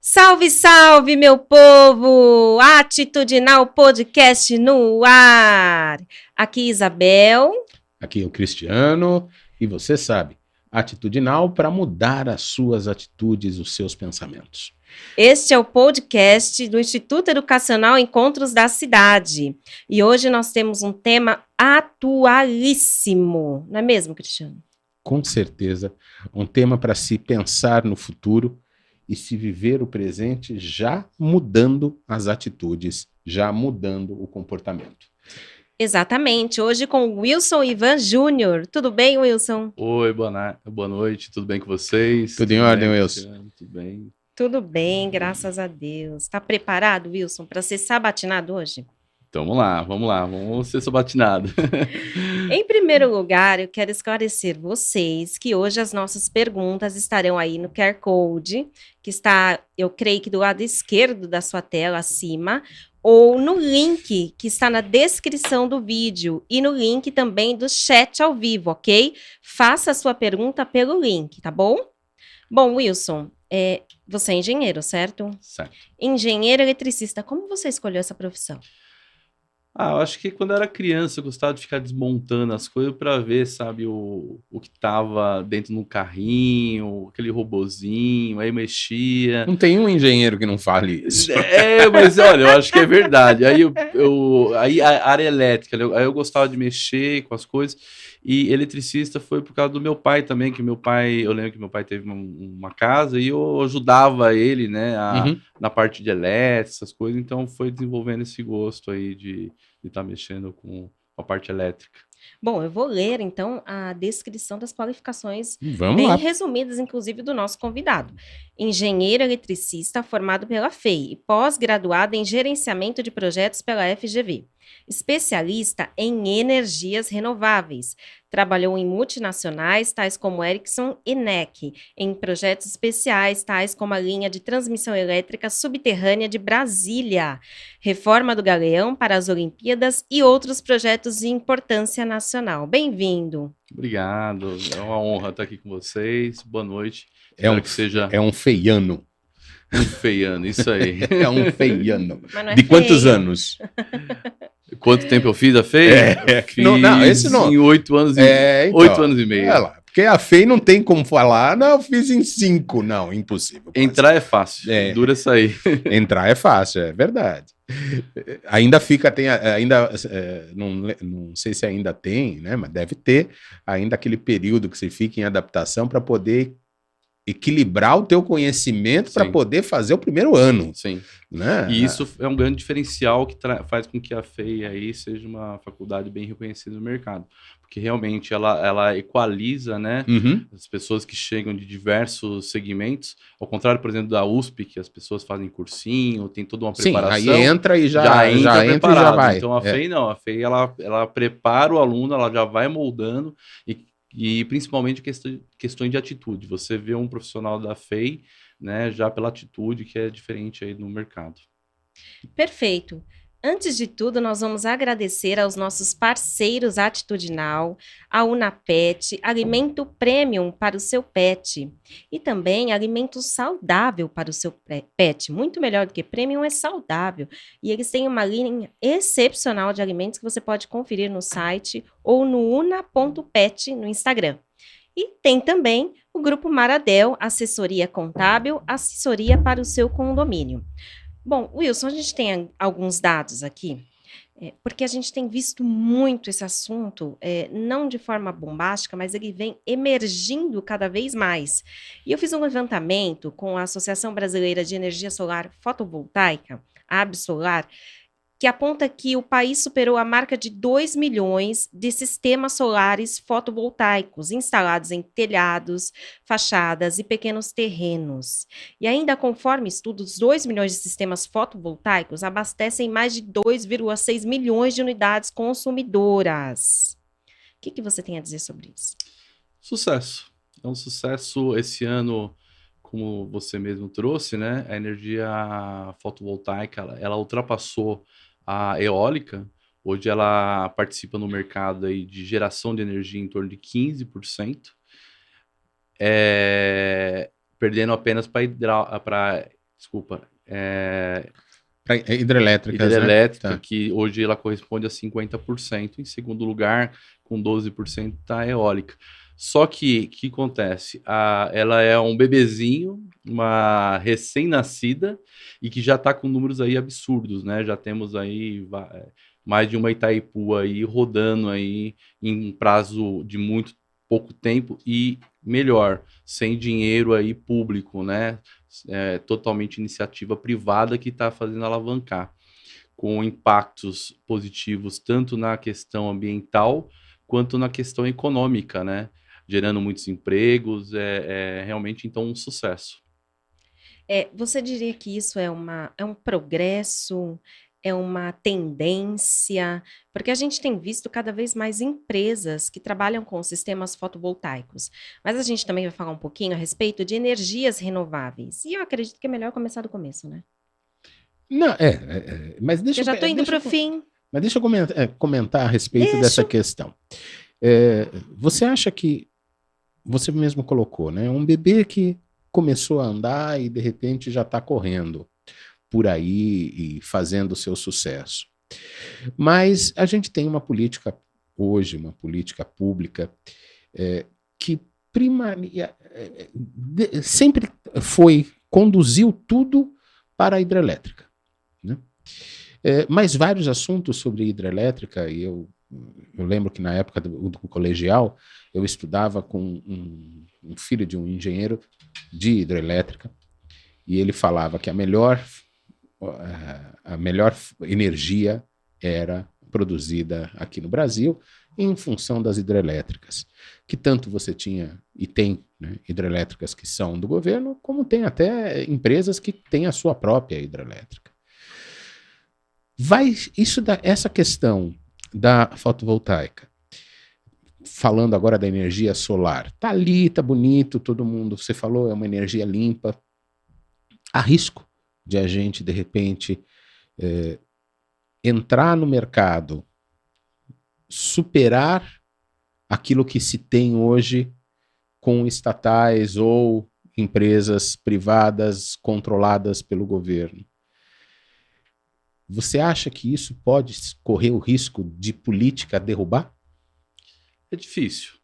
Salve, salve, meu povo! Atitudinal Podcast no ar. Aqui Isabel. Aqui é o Cristiano. E você sabe, atitudinal para mudar as suas atitudes, os seus pensamentos. Este é o podcast do Instituto Educacional Encontros da Cidade. E hoje nós temos um tema atualíssimo, não é mesmo, Cristiano? Com certeza, um tema para se pensar no futuro e se viver o presente já mudando as atitudes, já mudando o comportamento. Exatamente. Hoje com o Wilson Ivan Júnior. Tudo bem, Wilson? Oi, boa, boa noite. Tudo bem com vocês? Tudo, em ordem, Wilson? Tudo bem. Tudo bem, graças a Deus. Está preparado, Wilson, para ser sabatinado hoje? Então vamos lá, vamos lá, vamos ser sabatinado. em primeiro lugar, eu quero esclarecer vocês que hoje as nossas perguntas estarão aí no QR Code, que está, eu creio que do lado esquerdo da sua tela, acima, ou no link que está na descrição do vídeo e no link também do chat ao vivo, ok? Faça a sua pergunta pelo link, tá bom? Bom, Wilson, é, você é engenheiro, certo? Certo. Engenheiro eletricista, como você escolheu essa profissão? Ah, eu acho que quando eu era criança eu gostava de ficar desmontando as coisas para ver, sabe, o, o que tava dentro no carrinho, aquele robozinho, aí mexia. Não tem um engenheiro que não fale isso. É, mas olha, eu acho que é verdade. Aí, eu, eu aí a área elétrica, aí eu gostava de mexer com as coisas. E eletricista foi por causa do meu pai também, que meu pai, eu lembro que meu pai teve uma, uma casa e eu ajudava ele, né, a, uhum. na parte de elétrica, essas coisas, então foi desenvolvendo esse gosto aí de estar tá mexendo com a parte elétrica. Bom, eu vou ler então a descrição das qualificações, Vamos bem lá. resumidas, inclusive, do nosso convidado. Engenheiro eletricista formado pela FEI e pós-graduado em gerenciamento de projetos pela FGV especialista em energias renováveis. Trabalhou em multinacionais, tais como Ericsson e NEC, em projetos especiais, tais como a linha de transmissão elétrica subterrânea de Brasília, reforma do Galeão para as Olimpíadas e outros projetos de importância nacional. Bem-vindo. Obrigado, é uma honra estar aqui com vocês. Boa noite. É um, que seja... é um feiano. Um feiano, isso aí. é um feiano. É de quantos feio. anos? Quanto tempo eu fiz a FEI? É, fiz não, não, esse não. Em oito anos, e, é, então, oito anos e meio. É lá, porque a FEI não tem como falar, não, eu fiz em cinco. Não, impossível. Quase. Entrar é fácil, é. dura sair. Entrar é fácil, é verdade. Ainda fica, tem, ainda, é, não, não sei se ainda tem, né, mas deve ter ainda aquele período que você fica em adaptação para poder equilibrar o teu conhecimento para poder fazer o primeiro ano. Sim. Né? E isso é um grande diferencial que faz com que a FEI aí seja uma faculdade bem reconhecida no mercado. Porque realmente ela, ela equaliza né, uhum. as pessoas que chegam de diversos segmentos. Ao contrário, por exemplo, da USP, que as pessoas fazem cursinho, tem toda uma preparação. Sim, aí entra e já, já entra, já entra e já vai. Então a é. FEI não, a FEI ela, ela prepara o aluno, ela já vai moldando e e principalmente questões de atitude. Você vê um profissional da FEI, né, já pela atitude que é diferente aí no mercado. Perfeito. Antes de tudo, nós vamos agradecer aos nossos parceiros Atitudinal, a Unapet, alimento premium para o seu pet e também alimento saudável para o seu pet. Muito melhor do que premium é saudável. E eles têm uma linha excepcional de alimentos que você pode conferir no site ou no una.pet no Instagram. E tem também o grupo Maradel, assessoria contábil, assessoria para o seu condomínio. Bom, Wilson, a gente tem alguns dados aqui, é, porque a gente tem visto muito esse assunto, é, não de forma bombástica, mas ele vem emergindo cada vez mais. E eu fiz um levantamento com a Associação Brasileira de Energia Solar Fotovoltaica, a Absolar, que aponta que o país superou a marca de 2 milhões de sistemas solares fotovoltaicos instalados em telhados, fachadas e pequenos terrenos. E ainda conforme estudos, 2 milhões de sistemas fotovoltaicos abastecem mais de 2,6 milhões de unidades consumidoras. O que, que você tem a dizer sobre isso? Sucesso. É um sucesso esse ano como você mesmo trouxe, né? A energia fotovoltaica, ela, ela ultrapassou a eólica, hoje ela participa no mercado aí de geração de energia em torno de 15%, é, perdendo apenas para desculpa, é, Pra hidrelétricas, né? hidrelétrica, Tá. que hoje ela corresponde a 50%. Em segundo lugar, com 12% está eólica. Só que o que acontece? A, ela é um bebezinho, uma recém-nascida, e que já está com números aí absurdos, né? Já temos aí é, mais de uma Itaipu aí rodando aí em prazo de muito pouco tempo e melhor, sem dinheiro aí público, né? É, totalmente iniciativa privada que está fazendo alavancar, com impactos positivos tanto na questão ambiental quanto na questão econômica, né? Gerando muitos empregos, é, é realmente então um sucesso. É, você diria que isso é, uma, é um progresso, é uma tendência? Porque a gente tem visto cada vez mais empresas que trabalham com sistemas fotovoltaicos. Mas a gente também vai falar um pouquinho a respeito de energias renováveis. E eu acredito que é melhor começar do começo, né? Não, é, é, é, mas deixa Eu já estou indo para o fim. Mas deixa eu comentar, é, comentar a respeito Deixa. dessa questão. É, você acha que você mesmo colocou, né? Um bebê que começou a andar e de repente já está correndo por aí e fazendo o seu sucesso. Mas a gente tem uma política hoje, uma política pública é, que primaria, é, de- sempre foi conduziu tudo para a hidrelétrica. Né? É, mas vários assuntos sobre hidrelétrica, e eu, eu lembro que na época do, do colegial eu estudava com um, um filho de um engenheiro de hidrelétrica, e ele falava que a melhor, eh, a melhor energia era produzida aqui no Brasil em função das hidrelétricas, que tanto você tinha e tem né, hidrelétricas que são do governo, como tem até empresas que têm a sua própria hidrelétrica. Vai isso da essa questão da fotovoltaica, falando agora da energia solar, tá ali, tá bonito, todo mundo, você falou, é uma energia limpa. Há risco de a gente de repente eh, entrar no mercado, superar aquilo que se tem hoje com estatais ou empresas privadas controladas pelo governo. Você acha que isso pode correr o risco de política derrubar? É difícil,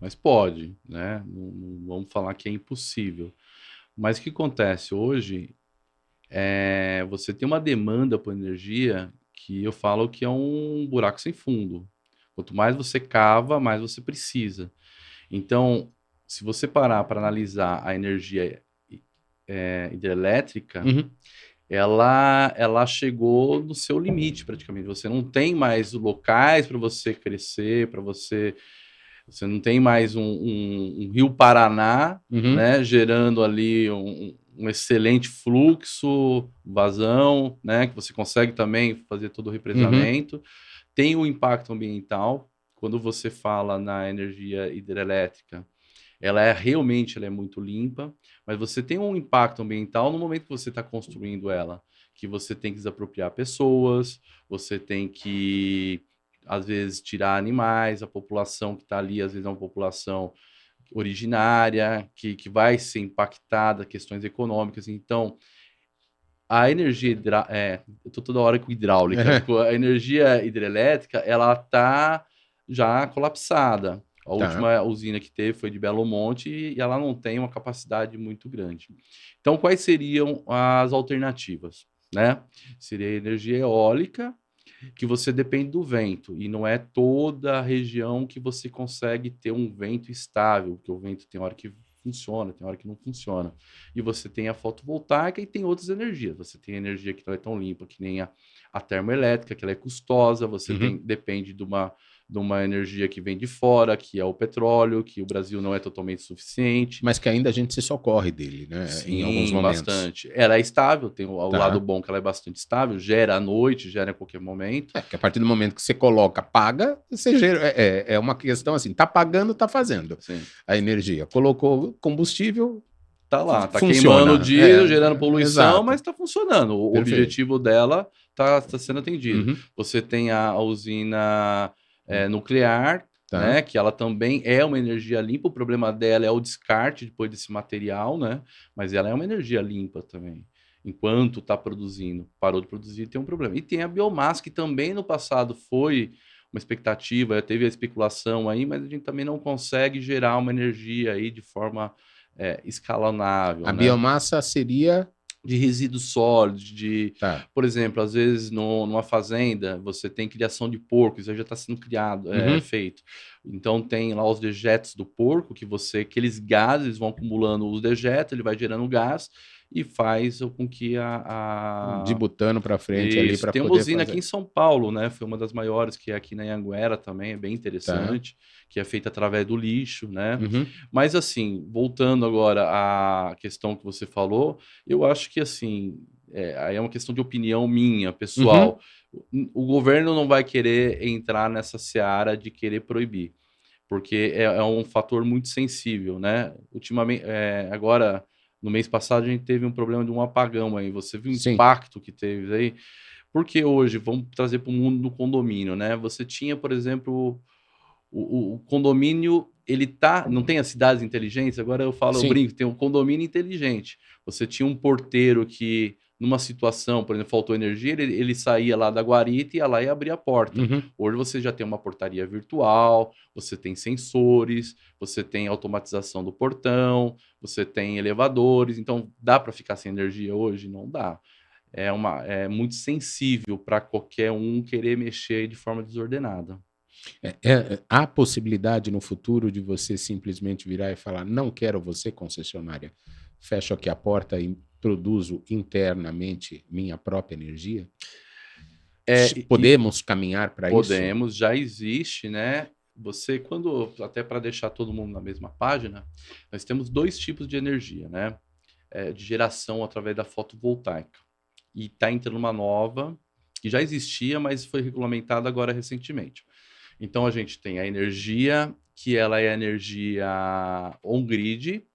mas pode, né? Não, não vamos falar que é impossível. Mas o que acontece hoje é você tem uma demanda por energia que eu falo que é um buraco sem fundo. Quanto mais você cava, mais você precisa. Então, se você parar para analisar a energia é, hidrelétrica, Uhum. Ela, ela chegou no seu limite praticamente. Você não tem mais locais para você crescer, para você. Você não tem mais um, um- um rio Paraná, Uhum. né, gerando ali um, um excelente fluxo, vazão, né, que você consegue também fazer todo o represamento. Tem o impacto ambiental. Quando você fala na energia hidrelétrica, ela é realmente ela é muito limpa, mas você tem um impacto ambiental no momento que você está construindo ela, que você tem que desapropriar pessoas, você tem que às vezes tirar animais, a população que está ali às vezes é uma população originária, que, que vai ser impactada, questões econômicas. Então, a energia hidra... é, eu tô toda hora com hidráulica, a energia hidrelétrica, ela tá já colapsada. A Tá. última usina que teve foi de Belo Monte e ela não tem uma capacidade muito grande. Então, quais seriam as alternativas? Né? Seria a energia eólica, que você depende do vento, e não é toda a região que você consegue ter um vento estável, porque o vento tem hora que funciona, tem hora que não funciona. E você tem a fotovoltaica e tem outras energias. Você tem energia que não é tão limpa que nem a, a termoelétrica, que ela é custosa, você Uhum. tem, depende de uma, de uma energia que vem de fora, que é o petróleo, que o Brasil não é totalmente suficiente. Mas que ainda a gente se socorre dele, né? em alguns Sim, momentos. bastante. Ela é estável, tem o, o Tá. lado bom que ela é bastante estável, gera à noite, gera a qualquer momento. É, que a partir do momento que você coloca, paga, você gera, é, é- é uma questão assim, tá pagando, tá fazendo Sim. a energia. Colocou combustível, Tá lá, tá Funciona, queimando diesel, é, gerando poluição, exato. mas tá funcionando. O Perfeito. objetivo dela tá, tá sendo atendido. uhum, Você tem a, a usina é, nuclear, tá. né? Que ela também é uma energia limpa. O problema dela é o descarte depois desse material, né? Mas ela é uma energia limpa também. enquanto está produzindo. Parou de produzir, tem um problema. E tem a biomassa, que também no passado foi uma expectativa, teve a especulação aí, mas a gente também não consegue gerar uma energia aí de forma é, escalonável. A né? biomassa seria. De resíduos sólidos, de, Tá. por exemplo, às vezes no- numa fazenda você tem criação de porco, isso já está sendo criado, é, Uhum. feito. Então tem lá os dejetos do porco que você, aqueles gases vão acumulando os dejetos, ele vai gerando gás e faz com que a, a- De butano para frente ali Isso, para tem uma usina fazer. aqui em São Paulo, né? Foi uma das maiores que é aqui na Anguera também, é bem Tá. interessante, que é feita através do lixo, né? Uhum. Mas assim, voltando agora à questão que você falou, eu acho que assim, é, aí é uma questão de opinião minha, pessoal. Uhum. O governo não vai querer entrar nessa seara de querer proibir, porque é, é um fator muito sensível, né? Ultimamente, é, agora, no mês passado, a gente teve um problema de um apagão aí. Você viu o Sim. impacto que teve aí? Porque hoje, vamos trazer para o mundo do condomínio, né? Você tinha, por exemplo, o, o- o condomínio, ele tá, não tem as cidades inteligentes, agora eu falo, Sim. eu brinco, tem um condomínio inteligente. Você tinha um porteiro que, numa situação, por exemplo, faltou energia, ele, ele saía lá da guarita e ia lá e abria a porta. Uhum. Hoje você já tem uma portaria virtual, você tem sensores, você tem automatização do portão, você tem elevadores, então dá para ficar sem energia hoje? Não dá. É, uma, é muito sensível para qualquer um querer mexer de forma desordenada. É, é, há possibilidade no futuro de você simplesmente virar e falar: não quero você, concessionária, fecho aqui a porta e produzo internamente minha própria energia? É, Podemos caminhar para isso? Podemos, já existe, né? Você, quando, até para deixar todo mundo na mesma página, nós temos dois tipos de energia, né? É, de geração através da fotovoltaica. E está entrando uma nova, que já existia, mas foi regulamentada agora recentemente. Então a gente tem a energia, que ela é a energia on-grid,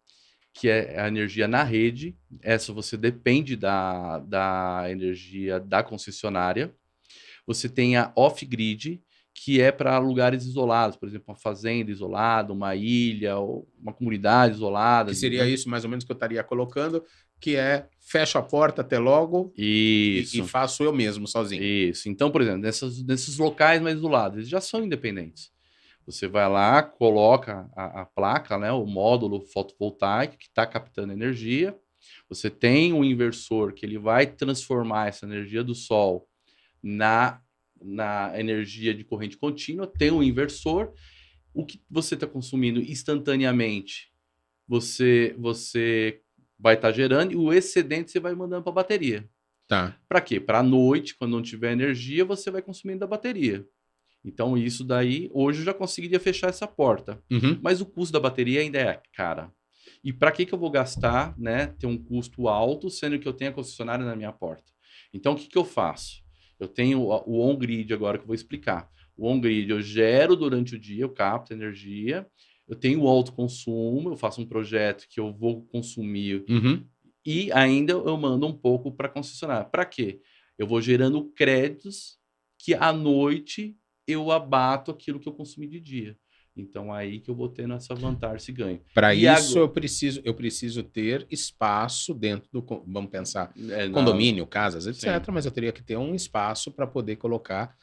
que é a energia na rede. Essa você depende da, da energia da concessionária. Você tem a off-grid, que é para lugares isolados, por exemplo, uma fazenda isolada, uma ilha, ou uma comunidade isolada. Que seria isso mais ou menos que eu estaria colocando, que é fecho a porta até logo e, e faço eu mesmo, sozinho. Isso. Então, por exemplo, nessas, nesses locais mais isolados, eles já são independentes. Você vai lá, coloca a, a placa, né, o módulo fotovoltaico que está captando energia. Você tem um inversor que ele vai transformar essa energia do sol na, na energia de corrente contínua. Tem um inversor. O que você está consumindo instantaneamente, você, você vai estar gerando e o excedente você vai mandando para a bateria. Tá. Para quê? Para a noite, quando não tiver energia, você vai consumindo da bateria. Então, isso daí, hoje eu já conseguiria fechar essa porta. Uhum. Mas o custo da bateria ainda é cara. E para que, que eu vou gastar, né? Ter um custo alto, sendo que eu tenho a concessionária na minha porta? Então, o que, que eu faço? Eu tenho o on-grid agora que eu vou explicar. O on-grid eu gero durante o dia, eu capto energia. Eu tenho o autoconsumo, eu faço um projeto que eu vou consumir Uhum. e ainda eu mando um pouco para concessionária. Para quê? Eu vou gerando créditos que à noite eu abato aquilo que eu consumi de dia. Então aí que eu vou tendo essa vantagem, esse ganho. Para isso agora- eu preciso eu preciso ter espaço dentro do vamos pensar É, condomínio, casas, etc. Sim. Mas eu teria que ter um espaço para poder colocar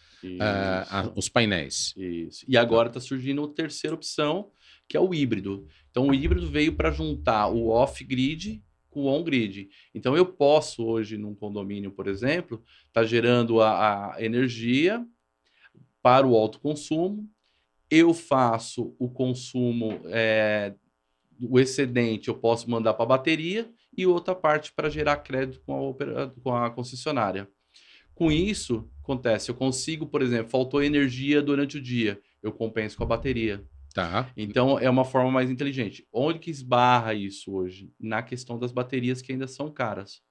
a- os painéis. isso. E agora está surgindo a terceira opção, que é o híbrido. Então o híbrido veio para juntar o off-grid com o on-grid. Então eu posso hoje num condomínio, por exemplo, estar gerando a, a energia para o autoconsumo, eu faço o consumo, é, o excedente eu posso mandar para a bateria e outra parte para gerar crédito com a, opera- com a concessionária. Com isso, acontece, eu consigo, por exemplo, faltou energia durante o dia, eu compenso com a bateria. Tá. Então, é uma forma mais inteligente. Onde que esbarra isso hoje? Na questão das baterias que ainda são caras.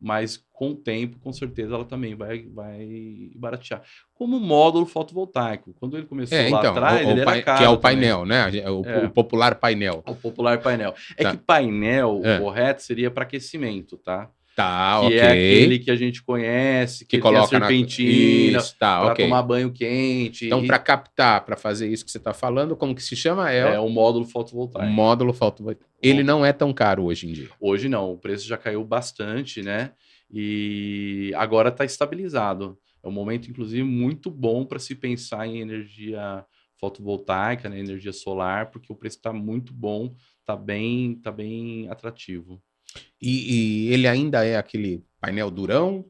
Mas com o tempo, com certeza, ela também vai, vai baratear. Como o módulo fotovoltaico. Quando ele começou É, lá então, atrás, o- o ele pai- era caro que é o também. painel, né? O, É. o popular painel. O popular painel. É Tá. que painel, É. o correto, seria para aquecimento, tá? Tá, que ok. é aquele que a gente conhece, que, que coloca tem a serpentina, na... Isso, tá, para ok. tomar banho quente. Então, para captar, para fazer isso que você está falando, como que se chama? É, é o o módulo fotovoltaico. módulo fotovoltaico. Ele não é tão caro hoje em dia. Hoje não, o preço já caiu bastante, né? E agora está estabilizado. É um momento, inclusive, muito bom para se pensar em energia fotovoltaica, né, energia solar, porque o preço está muito bom, está bem, tá bem atrativo. E, e, ele ainda é aquele painel durão?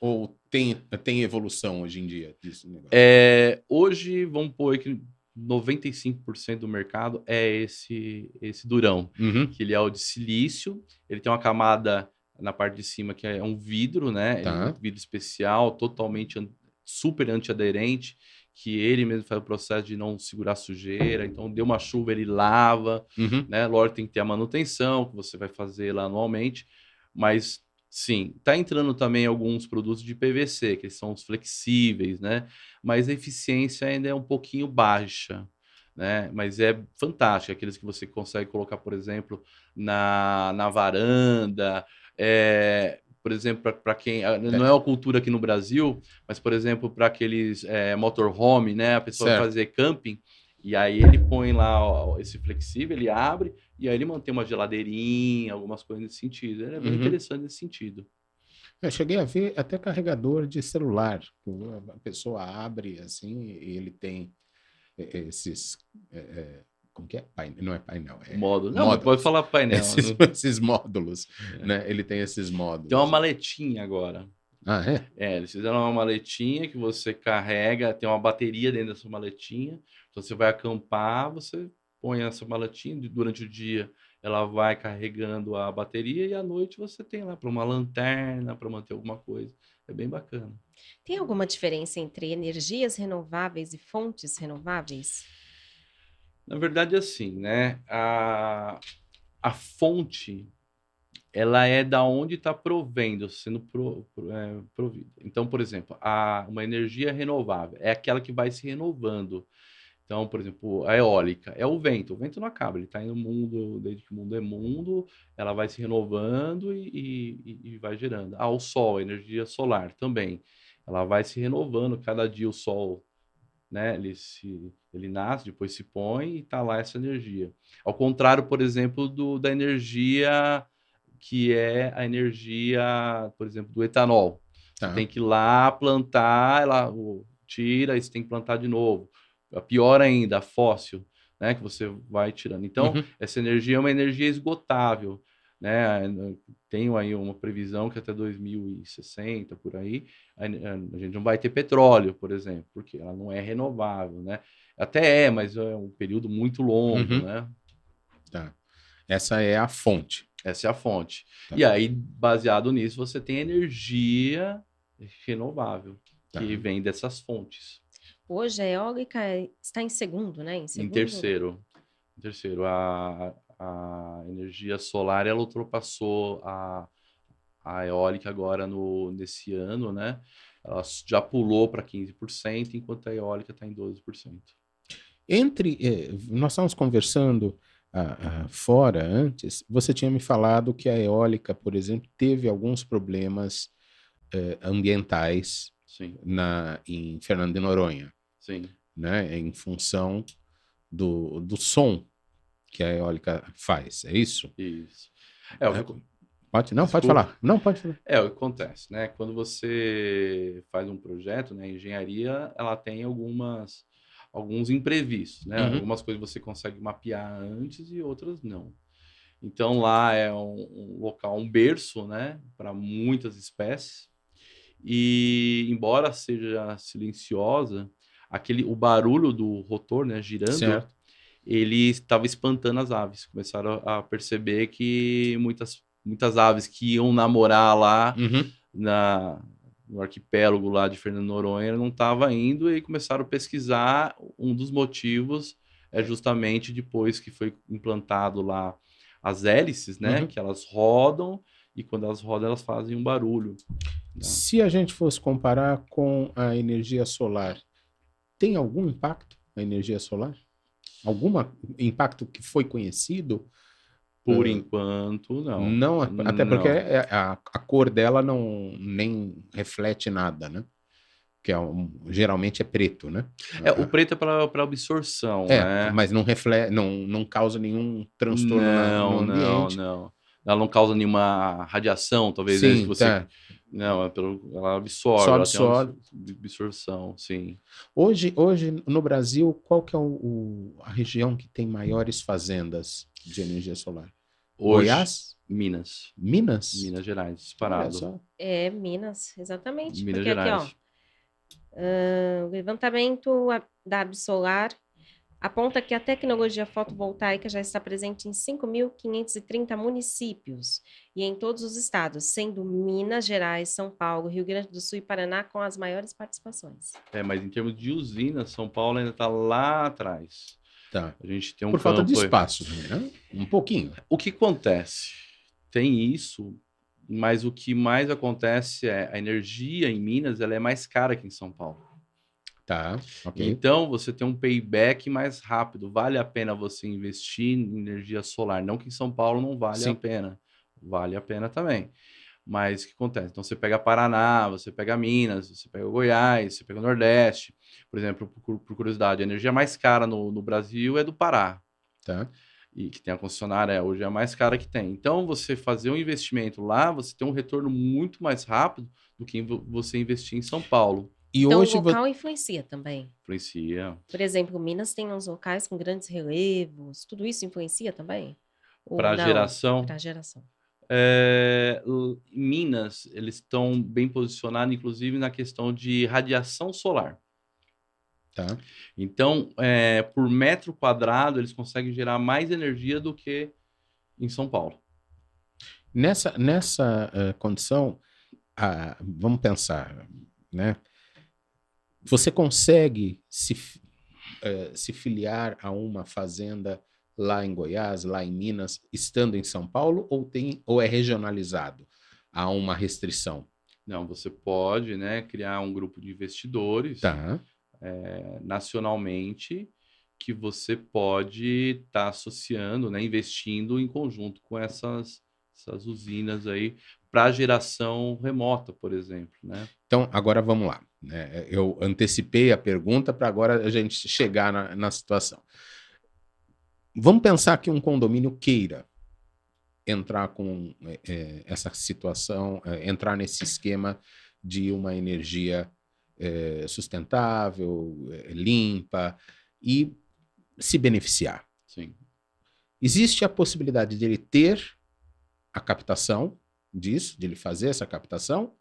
Ou tem, tem evolução hoje em dia disso? É, hoje, vamos pôr que 95% do mercado é esse, esse durão, uhum. que ele é o de silício, ele tem uma camada na parte de cima que é um vidro, né? Tá. É um vidro especial, totalmente super antiaderente, que ele mesmo faz o processo de não segurar sujeira. Então, deu uma chuva, ele lava, uhum. né? Lógico, tem que ter a manutenção, que você vai fazer lá anualmente. Mas, sim, tá entrando também alguns produtos de PVC, que são os flexíveis, né? Mas a eficiência ainda é um pouquinho baixa. Né? Mas é fantástico, aqueles que você consegue colocar, por exemplo, na, na varanda, é, por exemplo, para quem. Ah, não é uma cultura aqui no Brasil, mas, por exemplo, para aqueles é, motorhome, né? A pessoa certo. fazer camping, e aí ele põe lá ó, esse flexível, ele abre, e aí ele mantém uma geladeirinha, algumas coisas nesse sentido. É bem uhum. interessante nesse sentido. Eu cheguei a ver até carregador de celular. A pessoa abre assim e ele tem é, esses. É, é como que é? Painel, não é painel. É módulo. Não, módulos. pode falar painel. Esses, esses módulos, é. né? Ele tem esses módulos. Tem uma maletinha agora. Ah, é? É, eles fizeram uma maletinha que você carrega, tem uma bateria dentro dessa maletinha. Então você vai acampar, você põe essa maletinha durante o dia, ela vai carregando a bateria e à noite você tem lá para uma lanterna, para manter alguma coisa. É bem bacana. Tem alguma diferença entre energias renováveis e fontes renováveis? Na verdade, assim, né? A, a fonte, ela é da onde está provendo, sendo pro, pro, é, provida. Então, por exemplo, a, uma energia renovável é aquela que vai se renovando. Então, por exemplo, a eólica é o vento. O vento não acaba, ele está no mundo, desde que o mundo é mundo, ela vai se renovando e, e, e vai gerando. Ah, o sol, a energia solar também. Ela vai se renovando, cada dia o sol né? Ele, se, ele nasce, depois se põe e está lá essa energia. Ao contrário, por exemplo, do, da energia que é a energia, por exemplo, do etanol. Tá. Você tem que ir lá plantar, ela tira e você tem que plantar de novo. Pior ainda, a fóssil, né? Que você vai tirando. Então, uhum. essa energia é uma energia esgotável né? Tenho aí uma previsão que até 2060 por aí a, gente não vai ter petróleo, por exemplo, porque ela não é renovável, né? Até é, mas é um período muito longo, uhum. né? Tá. Essa é a fonte. Essa é a fonte. Tá. E aí, baseado nisso, você tem energia renovável tá. que vem dessas fontes. Hoje a eólica está em segundo, né? Em, segundo... em terceiro. Em terceiro. A, a energia solar ela ultrapassou a, a eólica agora no, nesse ano, né? Ela já pulou para 15%, enquanto a eólica está em 12%. Entre. Eh, nós estávamos conversando ah, ah, fora antes, você tinha me falado que a eólica, por exemplo, teve alguns problemas eh, ambientais Na, em Fernando de Noronha. Sim. Né, em função do, do som que a eólica faz, é isso? Isso. É, o é, Pode, não, pode falar. Não, pode falar. É, o que acontece, né? Quando você faz um projeto, né? A engenharia, ela tem algumas, alguns imprevistos, né? Uhum. Algumas coisas você consegue mapear antes e outras não. Então, lá é um, um local, um berço, né? Para muitas espécies. E, embora seja silenciosa, aquele, o barulho do rotor, né? Girando... Certo ele estava espantando as aves. Começaram a perceber que muitas, muitas aves que iam namorar lá uhum. na, no arquipélago lá de Fernando Noronha não estavam indo e começaram a pesquisar. Um dos motivos é justamente depois que foi implantado lá as hélices, né? Uhum. Que elas rodam e quando elas rodam elas fazem um barulho. Né? Se a gente fosse comparar com a energia solar, tem algum impacto a energia solar? Algum impacto que foi conhecido? Por uh, enquanto, não. Não, até não. porque é, a, a, cor dela não nem reflete nada, né? Que é um, geralmente é preto, né? É, o preto é para absorção, é, né? Mas não reflete, não, não causa nenhum transtorno não, no ambiente. Não, não. Ela não causa nenhuma radiação, talvez. Sim, né, se você, tá. Não, é pelo, ela absorve. Só ela tem uma absorve. absorção, sim. Hoje, hoje, no Brasil, qual que é o, o- a região que tem maiores fazendas de energia solar? Hoje, Goiás? Minas. Minas? Minas Gerais, disparado. É, Minas, exatamente. Minas porque Gerais. aqui, ó, ah, o levantamento da Absolar aponta que a tecnologia fotovoltaica já está presente em 5.530 municípios e em todos os estados, sendo Minas Gerais, São Paulo, Rio Grande do Sul e Paraná com as maiores participações. É, mas em termos de usina, São Paulo ainda está lá atrás. Tá. A gente tem um Por falta de campo espaço, né? Um pouquinho. O que acontece? Tem isso, mas o que mais acontece é a energia em Minas ela é mais cara que em São Paulo. Tá, ok. Então você tem um payback mais rápido. Vale a pena você investir em energia solar. Não que em São Paulo não vale Sim. a pena. Vale a pena também. Mas o que acontece? Então você pega Paraná, você pega Minas, você pega Goiás, você pega Nordeste. Por exemplo, por, por curiosidade, a energia mais cara no, no Brasil é do Pará Tá. e que tem a concessionária hoje é a mais cara que tem. Então, você fazer um investimento lá, você tem um retorno muito mais rápido do que vo- você investir em São Paulo. E Então, hoje o vo- local influencia também. Influencia. Por exemplo, Minas tem uns locais com grandes relevos, tudo isso influencia também? Para não? geração, Para geração. é, Minas, eles estão bem posicionados, inclusive, na questão de radiação solar. Tá. Então, é, por metro quadrado, eles conseguem gerar mais energia do que em São Paulo. Nessa, nessa eh, condição, ah, vamos pensar, né? Você consegue se, eh, se filiar a uma fazenda lá em Goiás, lá em Minas, estando em São Paulo, ou, tem, ou é regionalizado? Há uma restrição? Não, você pode né, criar um grupo de investidores Tá, é, nacionalmente que você pode estar associando, né, investindo em conjunto com essas, essas usinas aí para geração remota, por exemplo, né? Então, agora vamos lá. Né? Eu antecipei a pergunta para agora a gente chegar na, na situação. Vamos pensar que um condomínio queira entrar com eh, eh, essa situação, eh, entrar nesse esquema de uma energia eh, sustentável, eh, limpa e se beneficiar. Sim. Existe a possibilidade de ele ter a captação disso, de ele fazer essa captação,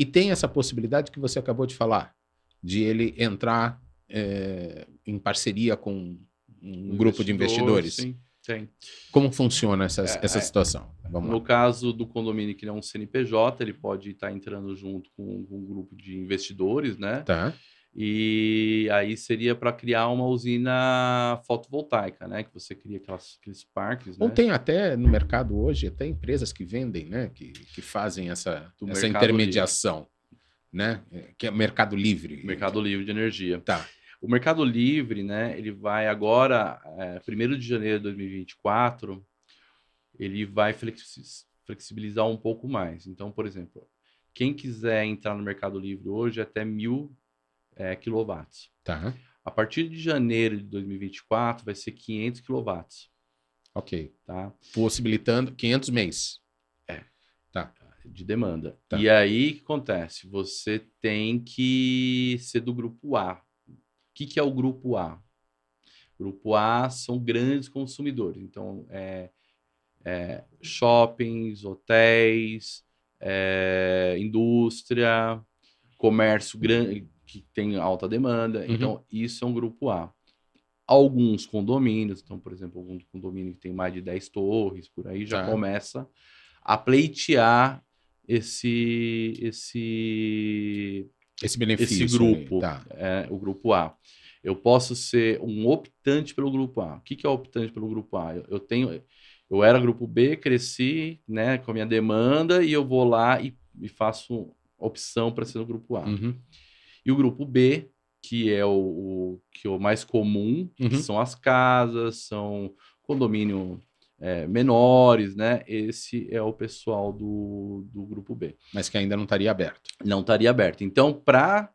e tem essa possibilidade que você acabou de falar, de ele entrar eh, em parceria com um grupo de investidores. Sim, tem. Como funciona essa, É, essa é. situação? Vamos No lá. caso do condomínio que não é um CNPJ, ele pode estar entrando junto com, com um grupo de investidores, né? Tá, E aí seria para criar uma usina fotovoltaica, né? Que você cria aquelas, aqueles parques, né? Ou tem até no mercado hoje, até empresas que vendem, né? Que, que fazem essa, Do essa intermediação, né? eh, Que é mercado livre. Mercado Livre de Energia. Tá, O Mercado Livre, né, ele vai agora, é, 1 de janeiro de 2024, ele vai flexi- flexibilizar um pouco mais. Então, por exemplo, quem quiser entrar no Mercado Livre hoje até mil é, quilowatts. tá, A partir de janeiro de 2024 vai ser 500 quilowatts, ok. tá? Possibilitando 500 mês. De demanda. Tá. E aí, o que acontece? Você tem que ser do grupo A. O que, que é o grupo A? Grupo A são grandes consumidores. Então, é, é, shoppings, hotéis, é, indústria, comércio grande que tem alta demanda. Uhum. Então, isso é um grupo A. Alguns condomínios, então, por exemplo, algum condomínio que tem mais de 10 torres, por aí, já Tá. começa a pleitear esse, esse Esse benefício. esse grupo, aí, Tá. é, o grupo A. Eu posso ser um optante pelo grupo A. O que, que é optante pelo grupo A? Eu, eu tenho, eu era grupo B, cresci, né, com a minha demanda e eu vou lá e, e faço opção para ser no grupo A. Uhum. E o grupo B, que é o, o- que é o mais comum, que Uhum. são as casas, são condomínio é, menores, né? Esse é o pessoal do, do grupo B Mas que ainda não estaria aberto. não estaria aberto. Então, para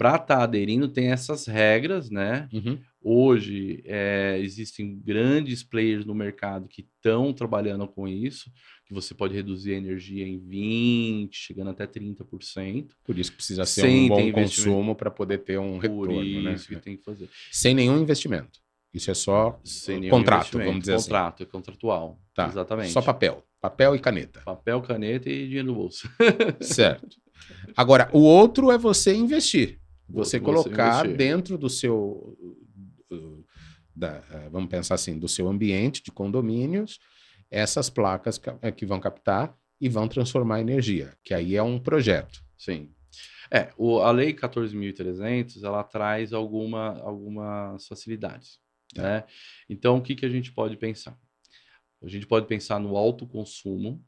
para estar tá aderindo, tem essas regras, né? Uhum. Hoje é, existem grandes players no mercado que estão trabalhando com isso, que você pode reduzir a energia em 20%, chegando até 30%. Por isso que precisa ser um bom consumo para poder ter um retorno. Por né? isso né? que tem que fazer. Sem nenhum investimento. Isso é só Sem contrato, vamos dizer contrato, assim. Contrato, é contratual. Tá. Exatamente. Só papel. Papel e caneta. Papel, caneta e dinheiro no bolso. certo. Agora, o outro é você investir. Você colocar você dentro do seu. Da, vamos pensar assim, do seu ambiente de condomínios, essas placas eh, que vão captar e vão transformar energia, que aí é um projeto. Sim. É, o, a Lei 14.300, ela traz alguma, algumas facilidades. É. Né? Então, o que, que a gente pode pensar? A gente pode pensar no autoconsumo,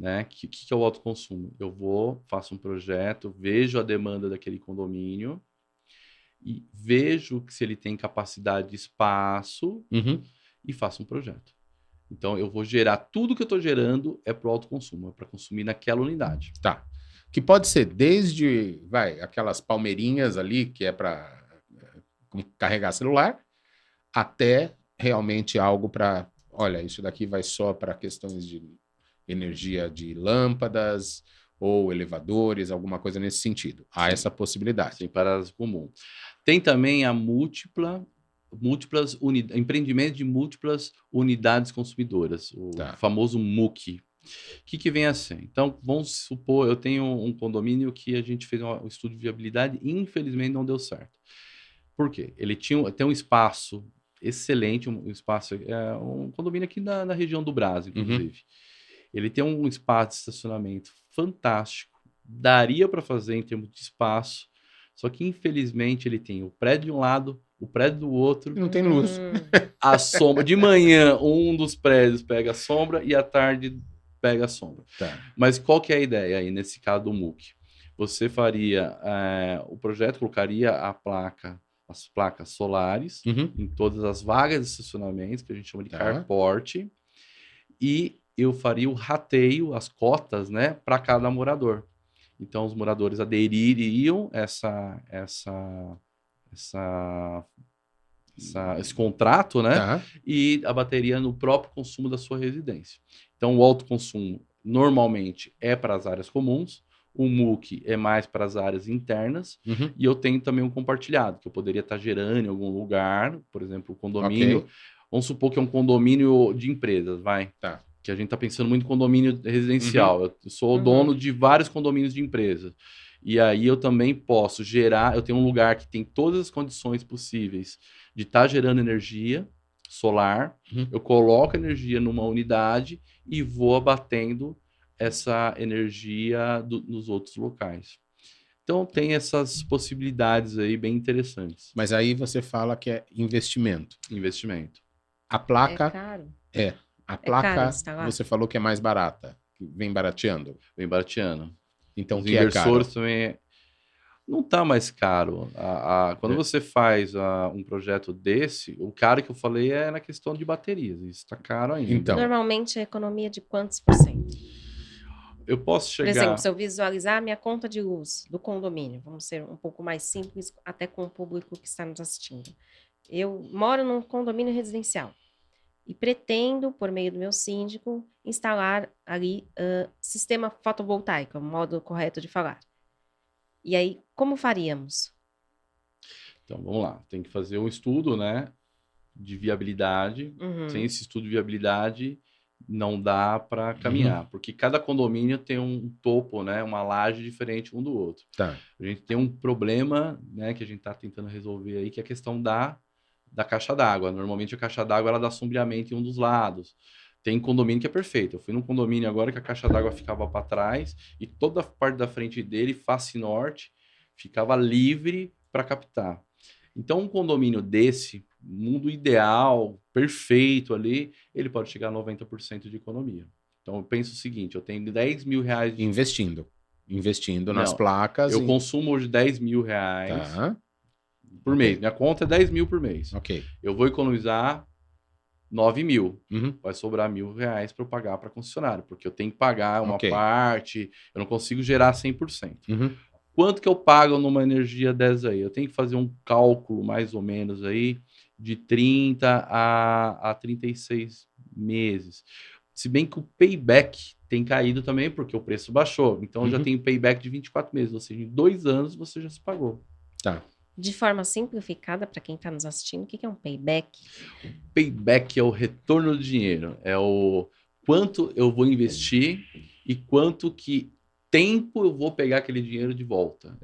né? O que, que é o autoconsumo? Eu vou, faço um projeto, vejo a demanda daquele condomínio e vejo se ele tem capacidade de espaço uhum. e faço um projeto. Então, eu vou gerar tudo que eu estou gerando é para o autoconsumo, é para consumir naquela unidade. Tá. Que pode ser desde, vai, aquelas palmeirinhas ali, que é para eh, carregar celular, até realmente algo para, olha, isso daqui vai só para questões de energia de lâmpadas ou elevadores, alguma coisa nesse sentido. Há Sim. essa possibilidade. Sim, paradas comuns. Tem também a múltipla múltiplas unidades, empreendimento de múltiplas unidades consumidoras, o tá. famoso MUC. O que, que vem a ser? Então, vamos supor, eu tenho um condomínio que a gente fez um estudo de viabilidade e infelizmente não deu certo. Por quê? Ele tinha, tem um espaço excelente, um espaço, é um condomínio aqui na, na região do Brasil, uhum. inclusive. Uhum. Ele tem um espaço de estacionamento fantástico, daria para fazer em termos de espaço, só que infelizmente ele tem o prédio de um lado, o prédio do outro. Não tem luz. Hum. A sombra. De manhã, um dos prédios pega a sombra e à tarde pega a sombra. Tá. Mas qual que é a ideia aí nesse caso do MOOC? Você faria é, o projeto, colocaria a placa, as placas solares uhum. em todas as vagas de estacionamento, que a gente chama de tá. carport, e eu faria o rateio, as cotas, né, para cada morador. Então, os moradores adeririam essa, essa, essa, essa esse contrato, né? Tá. E abateria no próprio consumo da sua residência. Então, o autoconsumo normalmente é para as áreas comuns, o MOOC é mais para as áreas internas, uhum. e eu tenho também um compartilhado, que eu poderia estar gerando em algum lugar, por exemplo, o condomínio. Okay. Vamos supor que é um condomínio de empresas, vai. Tá que a gente está pensando muito em condomínio residencial. Uhum. Eu sou uhum. dono de vários condomínios de empresa. E aí eu também posso gerar, eu tenho um lugar que tem todas as condições possíveis de estar tá gerando energia solar. Uhum. Eu coloco energia numa unidade e vou abatendo essa energia do, nos outros locais. Então tem essas possibilidades aí bem interessantes. Mas aí você fala que é investimento. Investimento. A placa é caro. É. A é placa, você falou que é mais barata, vem barateando. Vem barateando. Então, Os que inversores é também não está mais caro. A, a, quando é. você faz a, um projeto desse, o caro que eu falei é na questão de baterias. Isso está caro ainda. Então, Normalmente a economia de quantos por cento? Eu posso chegar. Por exemplo, se eu visualizar a minha conta de luz do condomínio, vamos ser um pouco mais simples, até com o público que está nos assistindo. Eu moro num condomínio residencial e pretendo, por meio do meu síndico, instalar ali uh, sistema fotovoltaico, o modo correto de falar. E aí, como faríamos? Então, vamos lá. Tem que fazer um estudo, né, de viabilidade. Uhum. Sem esse estudo de viabilidade, não dá para caminhar, uhum. porque cada condomínio tem um topo, né, uma laje diferente um do outro. Tá. A gente tem um problema, né, que a gente está tentando resolver aí, que é a questão da da caixa d'água. Normalmente a caixa d'água ela dá sombreamento em um dos lados. Tem condomínio que é perfeito. Eu fui num condomínio agora que a caixa d'água ficava para trás e toda a parte da frente dele, face norte, ficava livre para captar. Então, um condomínio desse, mundo ideal, perfeito ali, ele pode chegar a 90% de economia. Então, eu penso o seguinte: eu tenho 10 mil reais. De... Investindo. Investindo nas Não, placas. Eu consumo hoje 10 mil reais. Tá por mês. Minha conta é 10 mil por mês. Ok. Eu vou economizar 9 mil. Uhum. Vai sobrar mil reais para eu pagar para concessionário, porque eu tenho que pagar uma okay. parte, eu não consigo gerar 100%. Uhum. quanto que eu pago numa energia dessa aí? Eu tenho que fazer um cálculo mais ou menos aí de 30 a, a 36 meses. Se bem que o payback tem caído também, porque o preço baixou. Então, eu já Uhum. tenho payback de 24 meses, ou seja, em dois anos você já se pagou. Tá. De forma simplificada, para quem está nos assistindo, o que é um payback? Payback é o retorno do dinheiro, é o quanto eu vou investir e quanto que tempo eu vou pegar aquele dinheiro de volta.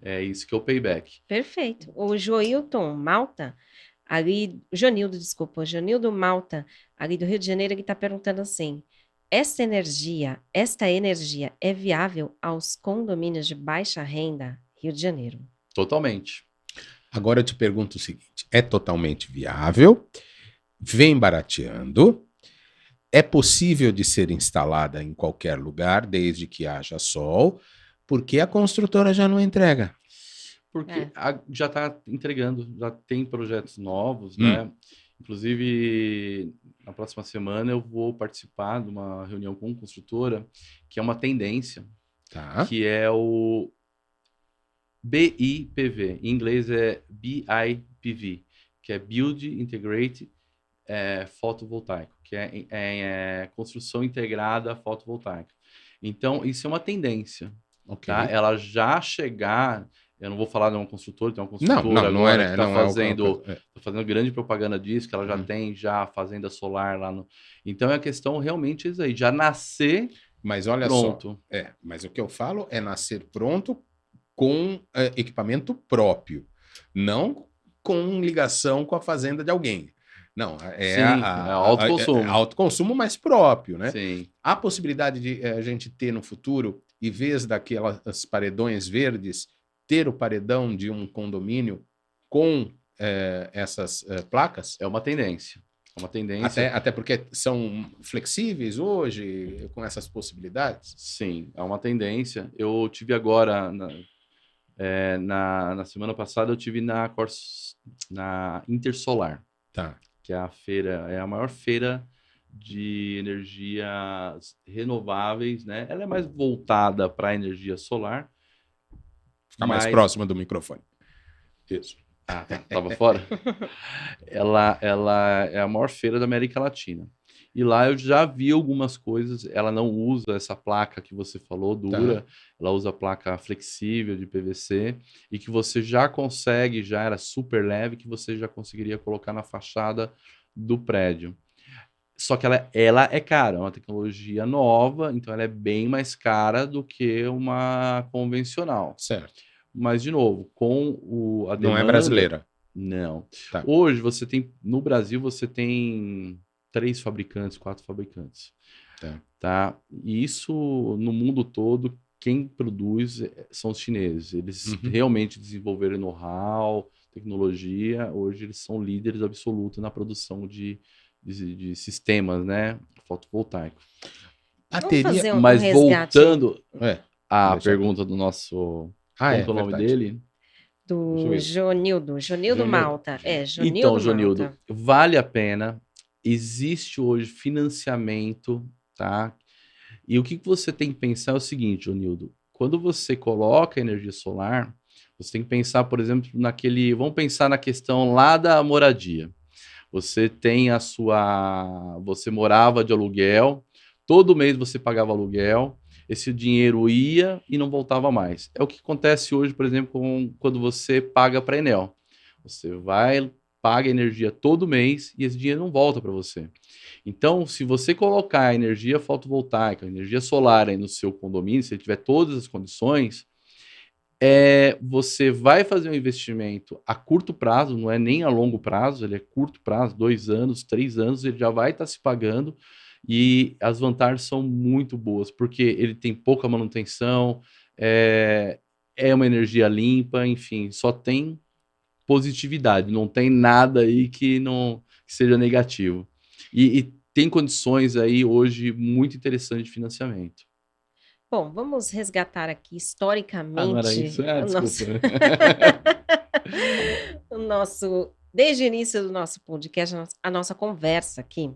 É isso que é o payback. Perfeito. O Joilton Malta, ali, Jonildo, desculpa, o Jonildo Malta, ali do Rio de Janeiro, ele está perguntando assim: esta energia, esta energia é viável aos condomínios de baixa renda Rio de Janeiro? Totalmente. Agora eu te pergunto o seguinte: é totalmente viável? Vem barateando? É possível de ser instalada em qualquer lugar, desde que haja sol? Porque a construtora já não entrega. Porque É. a- já está entregando, já tem projetos novos, Hum. né? Inclusive, na próxima semana eu vou participar de uma reunião com construtora, que é uma tendência, Tá? que é o BIPV. Em inglês é BIPV, que é Build Integrate é, Fotovoltaico, que é, é- é construção integrada fotovoltaica. Então, isso é uma tendência, Ok. tá? Ela já chegar, eu não vou falar de uma construtora, tem uma Não, construtora não, não agora é, que está Não é o- fazendo é. Tô fazendo grande propaganda disso, que ela já Hum. tem já fazenda solar lá no. Então é a questão realmente é isso aí, já nascer Mas olha só, pronto. É, mas o que eu falo é nascer pronto com é, equipamento próprio, não com ligação com a fazenda de alguém. Não, é, Sim, a, é autoconsumo. é autoconsumo mais próprio, né? Sim. Há possibilidade de eh, a gente ter no futuro, em vez daquelas paredões verdes, ter o paredão de um condomínio com eh, essas eh, placas? É uma tendência. É uma tendência. Até, até porque são flexíveis hoje, com essas possibilidades? Sim, é uma tendência. Eu tive agora, na, é, na, na semana passada, eu tive na, Cors, na Intersolar, Tá. que é a feira, é a maior feira de energias renováveis, né? Ela é mais voltada para a energia solar. Ficar mais mas- próximo do microfone. Isso. Ah, tá- tava fora? ela, ela é a maior feira da América Latina. E lá eu já vi algumas coisas. Ela não usa essa placa que você falou, dura. Ela usa a placa flexível de PVC e que você já consegue, já era super leve, que você já conseguiria colocar na fachada do prédio. Só que ela, ela é cara, é uma tecnologia nova, então ela é bem mais cara do que uma convencional. Certo. Mas, de novo, com o, a Não é demanda- brasileira. não. Tá. Hoje você tem no Brasil você tem três fabricantes, quatro fabricantes. Tá. Tá? E isso no mundo todo quem produz é- são os chineses. Eles Uhum. realmente desenvolveram know-how, tecnologia. Hoje eles são líderes absolutos na produção de, de, de sistemas, né, fotovoltaicos. Vamos fazer um Mas resgate voltando É. à pergunta do nosso, Ah, como é, é o nome verdade. dele? do. Jonildo, Jonildo. Malta. É, Jonildo Então, Jonildo, vale a pena. Existe hoje financiamento, tá? E o que você tem que pensar é o seguinte, Jonildo. Quando você coloca energia solar, você tem que pensar, por exemplo, naquele. Vamos pensar na questão lá da moradia. Você tem a sua. Você morava de aluguel, todo mês você pagava aluguel, esse dinheiro ia e não voltava mais. É o que acontece hoje, por exemplo, com, quando você paga para a Enel. Você vai, paga energia todo mês e esse dinheiro não volta para você. Então, se você colocar energia fotovoltaica, energia solar aí no seu condomínio, se ele tiver todas as condições, é, você vai fazer um investimento a curto prazo, não é nem a longo prazo, ele é curto prazo, dois anos, três anos, ele já vai estar se pagando e as vantagens são muito boas, porque ele tem pouca manutenção, é, é uma energia limpa, enfim, só tem positividade, não tem nada aí que não que seja negativo. E, e tem condições aí hoje muito interessantes de financiamento. Bom, vamos resgatar aqui historicamente Ah, não era isso? Ah, o nosso, o nosso- desde o início do nosso podcast, a nossa conversa aqui,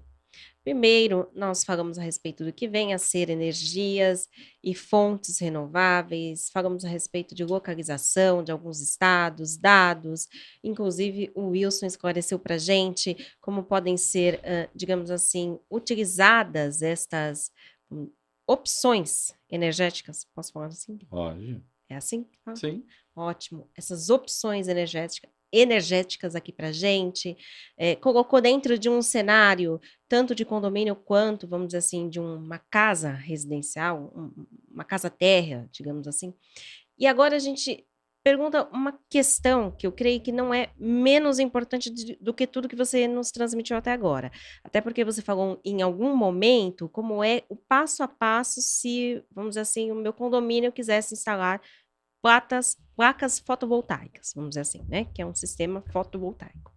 Primeiro, nós falamos a respeito do que vem a ser energias e fontes renováveis, falamos a respeito de localização de alguns estados, dados, inclusive o Wilson esclareceu para a gente como podem ser, digamos assim, utilizadas estas um, opções energéticas, posso falar assim? Pode. É assim? Ah, Sim. Ótimo. Essas opções energéticas energéticas aqui para gente, é, colocou dentro de um cenário tanto de condomínio quanto, vamos dizer assim, de uma casa residencial, um, uma casa terra, digamos assim. E agora a gente pergunta uma questão que eu creio que não é menos importante do que tudo que você nos transmitiu até agora. Até porque você falou em algum momento como é o passo a passo se, vamos dizer assim, o meu condomínio quisesse instalar placas, placas fotovoltaicas, vamos dizer assim, né? Que é um sistema fotovoltaico.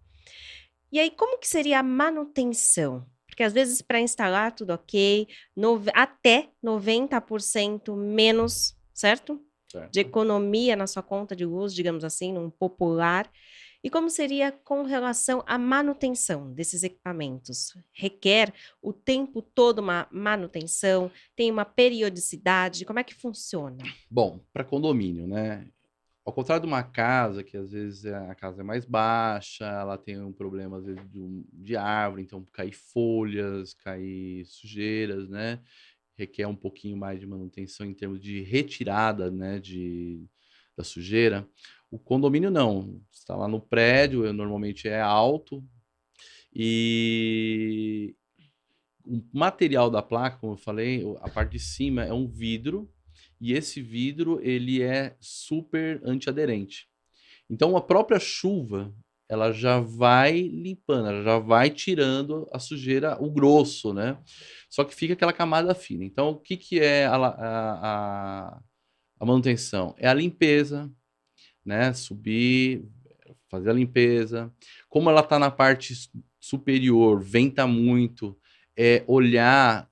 E aí, como que seria a manutenção? Porque às vezes para instalar tudo ok, no, até 90% menos, certo? certo? De economia na sua conta de luz, digamos assim, num popular. E como seria com relação à manutenção desses equipamentos? Requer o tempo todo uma manutenção? Tem uma periodicidade? Como é que funciona? Bom, para condomínio, né? Ao contrário de uma casa, que às vezes é, a casa é mais baixa, ela tem um problema, às vezes, de, de árvore, então cair folhas, cair sujeiras, né? Requer um pouquinho mais de manutenção em termos de retirada, né? De, da sujeira. O condomínio não. Está lá no prédio, normalmente é alto. E o material da placa, como eu falei, a parte de cima é um vidro e esse vidro ele é super antiaderente. Então a própria chuva ela já vai limpando, ela já vai tirando a sujeira, o grosso, né? Só que fica aquela camada fina. Então o que, que é a, a, a manutenção? É a limpeza, né? Subir, fazer a limpeza. Como ela está na parte superior, venta muito, é olhar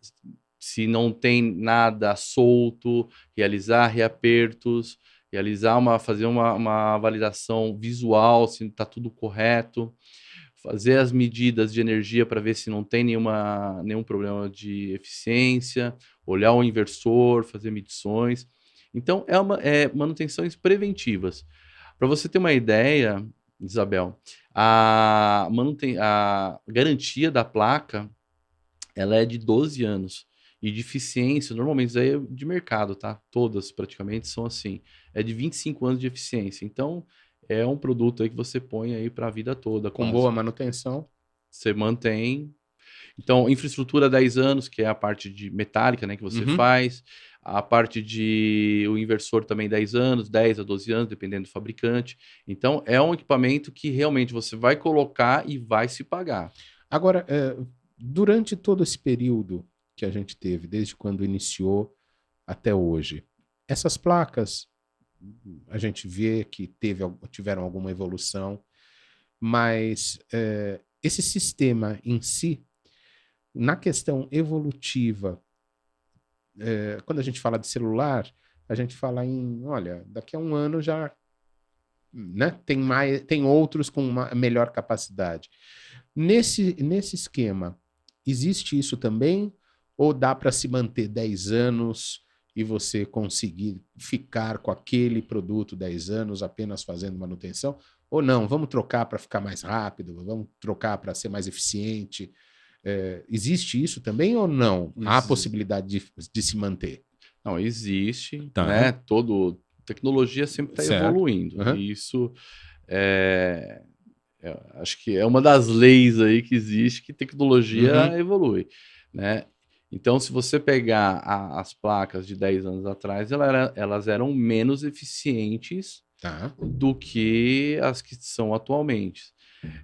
se não tem nada solto, realizar reapertos, realizar uma, fazer uma, uma validação visual, se está tudo correto, fazer as medidas de energia para ver se não tem nenhuma, nenhum problema de eficiência, olhar o inversor, fazer medições. Então, é, uma, é manutenções preventivas. Para você ter uma ideia, Isabel, a, manuten a garantia da placa ela é de 12 anos. E de eficiência, normalmente isso aí é de mercado, tá? Todas praticamente são assim. É de 25 anos de eficiência. Então, é um produto aí que você põe aí para a vida toda. Com quase. boa manutenção. Você mantém. Então, infraestrutura 10 anos, que é a parte de metálica, né, que você uhum. faz. A parte de o inversor também 10 anos, 10 a 12 anos, dependendo do fabricante. Então, é um equipamento que realmente você vai colocar e vai se pagar. Agora, é, durante todo esse período que a gente teve, desde quando iniciou até hoje, essas placas, a gente vê que teve, tiveram alguma evolução, mas é, esse sistema em si, na questão evolutiva, é, quando a gente fala de celular, a gente fala em, olha, daqui a um ano já né, tem, mais, tem outros com uma melhor capacidade. Nesse, nesse esquema, existe isso também? Ou dá para se manter 10 anos e você conseguir ficar com aquele produto 10 anos apenas fazendo manutenção? Ou não, vamos trocar para ficar mais rápido, vamos trocar para ser mais eficiente? É, existe isso também ou não? Existe. Há possibilidade de, de se manter? Não, existe, tá. né? Todo tecnologia sempre está evoluindo. Uhum. isso é, é, acho que é uma das leis aí que existe que tecnologia uhum. evolui, né? Então, se você pegar a, as placas de 10 anos atrás, ela era, elas eram menos eficientes tá. do que as que são atualmente.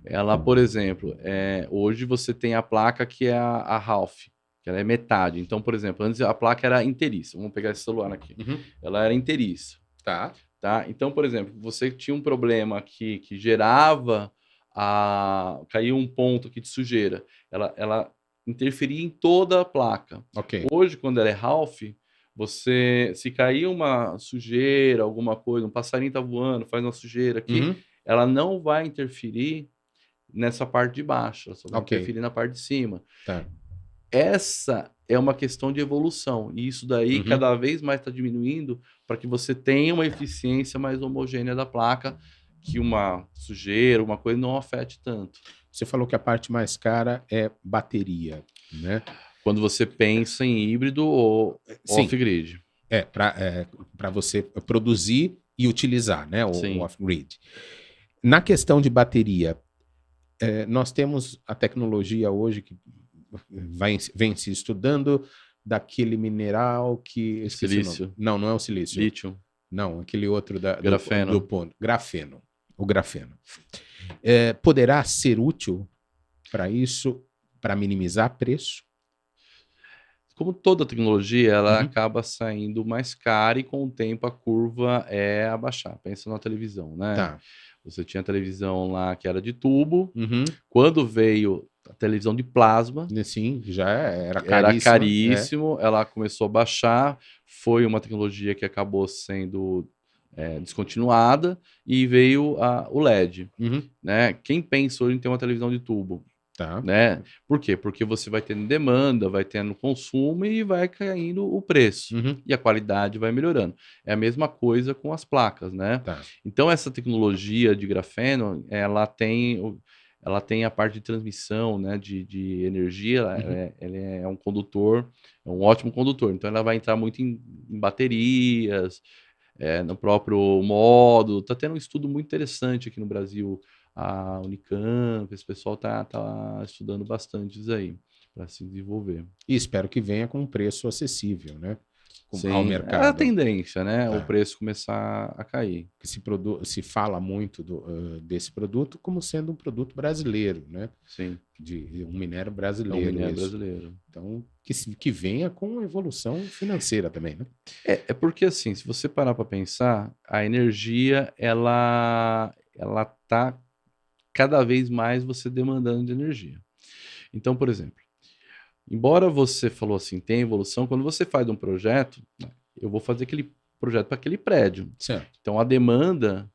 Ela, por exemplo, é, hoje você tem a placa que é a, a Half, que ela é metade. Então, por exemplo, antes a placa era inteiriça. Vamos pegar esse celular aqui. Uhum. Ela era inteiriça. Tá. Tá? Então, por exemplo, você tinha um problema aqui que gerava a caiu um ponto aqui de sujeira. Ela, ela interferia em toda a placa. Okay. Hoje, quando ela é half, você se cair uma sujeira, alguma coisa, um passarinho tá voando, faz uma sujeira aqui, uhum ela não vai interferir nessa parte de baixo, ela só vai okay. interferir na parte de cima. Tá. essa é uma questão de evolução. E isso daí Uhum. cada vez mais está diminuindo para que você tenha uma eficiência mais homogênea da placa, que uma sujeira, uma coisa não afete tanto. Você falou que a parte mais cara é bateria, né? Quando você pensa em híbrido ou off-grid. É, para você produzir e utilizar, né? O, o off-grid. Na questão de bateria, é, nós temos a tecnologia hoje que vai, vem se estudando daquele mineral que. Silício. Não, não é o silício. Lítio. Não, aquele outro da, do- Grafeno. Do, ponto. Grafeno. O grafeno. É, poderá ser útil para isso, para minimizar preço? Como toda tecnologia, ela Uhum. acaba saindo mais cara e com o tempo a curva é abaixar. Pensa na televisão, né? Tá. Você tinha a televisão lá que era de tubo. Uhum. Quando veio a televisão de plasma, Sim, já era caríssimo. era é. caríssimo, ela começou a baixar, foi uma tecnologia que acabou sendo é, descontinuada e veio a- o LED, Uhum. né? Quem pensa hoje em ter uma televisão de tubo, Tá. né? Por quê? Porque você vai tendo demanda, vai tendo consumo e vai caindo o preço. Uhum. E a qualidade vai melhorando. É a mesma coisa com as placas, né? Tá. Então essa tecnologia de grafeno, ela tem, ela tem a parte de transmissão, né, de, de energia. ela Uhum. é, ela é um condutor, é um ótimo condutor. Então ela vai entrar muito em, em baterias, é, no próprio módulo. Tá tendo um estudo muito interessante aqui no Brasil, a Unicamp, esse pessoal tá, tá estudando bastante isso aí para se desenvolver. E espero que venha com um preço acessível, né? Sim, ao É a mercado. tendência, né? Tá. O preço começar a cair. se, produ se fala muito do, ah, desse produto como sendo um produto brasileiro, né? Sim, De um minério é um brasileiro. minério isso. brasileiro. Então, que, se- que venha com evolução financeira também, né? É, é porque assim, se você parar para pensar, a energia ela ela tá cada vez mais você demandando de energia. Então, por exemplo, embora você falou assim, tem evolução, quando você faz um projeto, né, eu vou fazer aquele projeto para aquele prédio. Certo. Então a demanda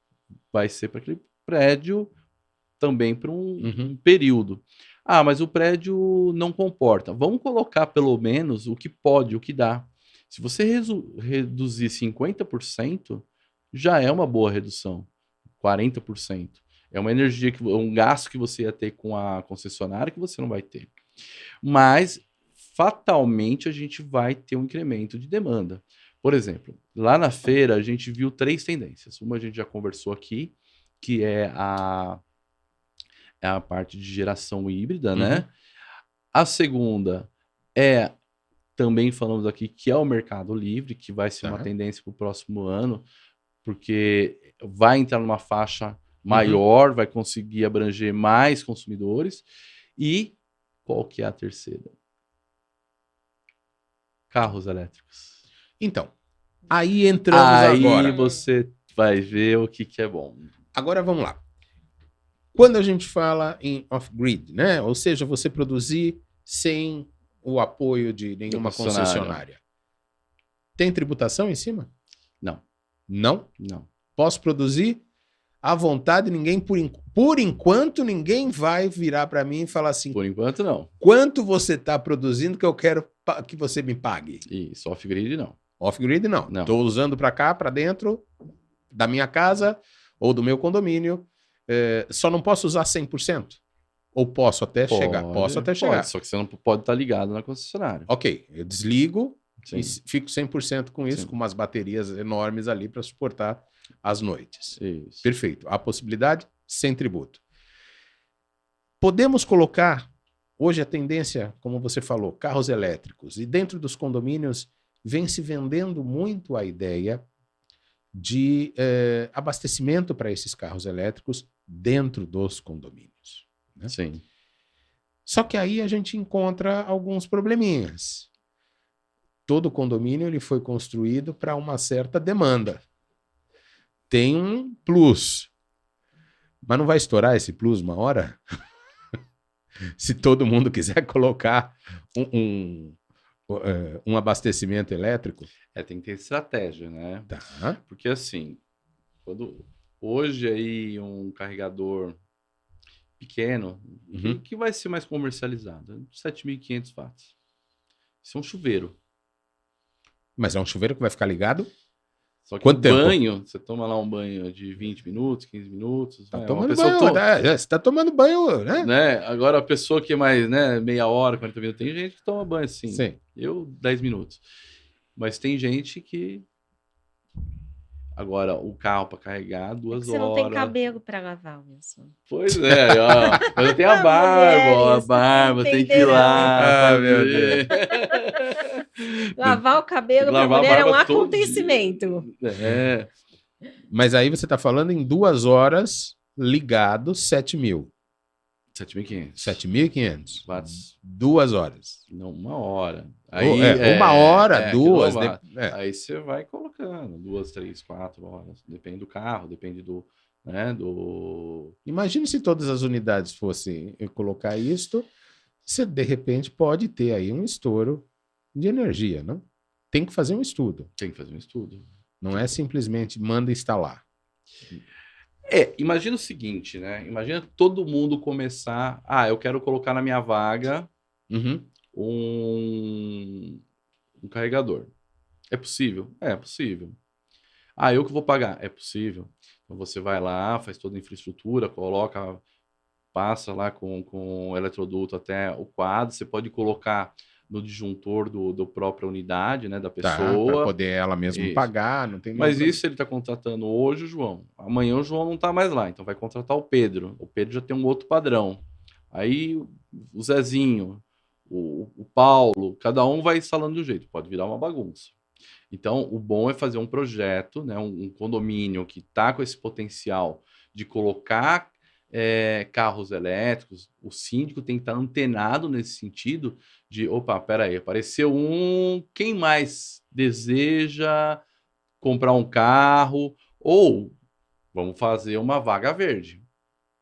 vai ser para aquele prédio também para um, Uhum. um período. Ah, mas o prédio não comporta. Vamos colocar pelo menos o que pode, o que dá. Se você reduzir 50%, já é uma boa redução. 40%. É uma energia que um gasto que você ia ter com a concessionária que você não vai ter. Mas fatalmente a gente vai ter um incremento de demanda. Por exemplo, lá na feira a gente viu três tendências. Uma a gente já conversou aqui, que é a, é a parte de geração híbrida, né? A segunda é, também falamos aqui, que é o mercado livre, que vai ser uma Tá. tendência para o próximo ano, porque vai entrar numa faixa maior, vai conseguir abranger mais consumidores. E qual que é a terceira? Carros elétricos. Então, aí entramos Aí agora. você vai ver o que, que é bom. Agora vamos lá. Quando a gente fala em off-grid, né? Ou seja, você produzir sem o apoio de nenhuma concessionária. concessionária. Tem tributação em cima? Não, Não? não. Posso produzir à vontade, ninguém por, por enquanto ninguém vai virar para mim e falar assim: Por enquanto, não. quanto você está produzindo que eu quero que você me pague. Isso, off-grid, não. Off-grid não. Não. Estou usando para cá, para dentro da minha casa ou do meu condomínio. É, só não posso usar 100%? Ou posso até chegar? Pode, Posso até pode, chegar. Só que você não pode estar ligado na concessionária. Ok, eu desligo Sim. e fico 100% com isso, Sim. com umas baterias enormes ali para suportar as noites. Isso. Perfeito. A possibilidade sem tributo. Podemos colocar, hoje a tendência, como você falou, carros elétricos, e dentro dos condomínios vem se vendendo muito a ideia de eh, abastecimento para esses carros elétricos dentro dos condomínios. né? Sim. Só que aí a gente encontra alguns probleminhas. Todo condomínio ele foi construído para uma certa demanda. Tem um plus. Mas não vai estourar esse plus uma hora? Se todo mundo quiser colocar um, um, eh, um abastecimento elétrico. É, tem que ter estratégia, né? Tá. Porque assim, quando hoje aí um carregador pequeno, Uhum. que vai ser mais comercializado, 7.500 watts. Isso é um chuveiro. Mas é um chuveiro que vai ficar ligado? Só que Quanto o tempo? banho, você toma lá um banho de 20 minutos, 15 minutos. Tá né? Uma tomando pessoa banho, to- né? É, Você tá tomando banho, né? né? Agora a pessoa que é mais, né, meia hora, 40 minutos, tem gente que toma banho assim. Sim. Eu, 10 minutos. Mas tem gente que. Agora, o carro para carregar, É duas você horas. não tem cabelo para lavar, Wilson. Pois é, ó. Mas eu tenho a barba, ó, a barba, tem que ir lá. Ah, meu fazer. Lavar o cabelo para mulher é um acontecimento. É, Mas aí você tá falando em duas horas ligado, 7 mil. 7.500 7.500. watts. Duas horas. Não, uma hora. Ou- é, uma hora, é, duas. de- é. Aí você vai colocando duas, três, quatro horas. Depende do carro, depende do. Né, do... Imagine se todas as unidades fossem eu colocar isto, você de repente pode ter aí um estouro de energia, não? Tem que fazer um estudo. Tem que fazer um estudo. Não é simplesmente manda instalar. É, imagina o seguinte, né? Imagina todo mundo começar. Ah, eu quero colocar na minha vaga Uhum. um, um carregador. É possível? É, é possível. Ah, eu que vou pagar? É possível. Então você vai lá, faz toda a infraestrutura, coloca, passa lá com, com o eletroduto até o quadro. Você pode colocar no disjuntor do, do própria unidade, né, da Tá, para pessoa. poder ela mesma Isso. pagar, não tem Mas isso ele está contratando hoje o João. Amanhã o João não está mais lá, então vai contratar o Pedro. O Pedro já tem um outro padrão. Aí o Zezinho, o, o Paulo, cada um vai instalando de um jeito. Pode virar uma bagunça. Então, o bom é fazer um projeto, né, um, um condomínio que está com esse potencial de colocar é, carros elétricos. O síndico tem que estar antenado nesse sentido de, opa, peraí, apareceu um, quem mais deseja comprar um carro ou vamos fazer uma vaga verde,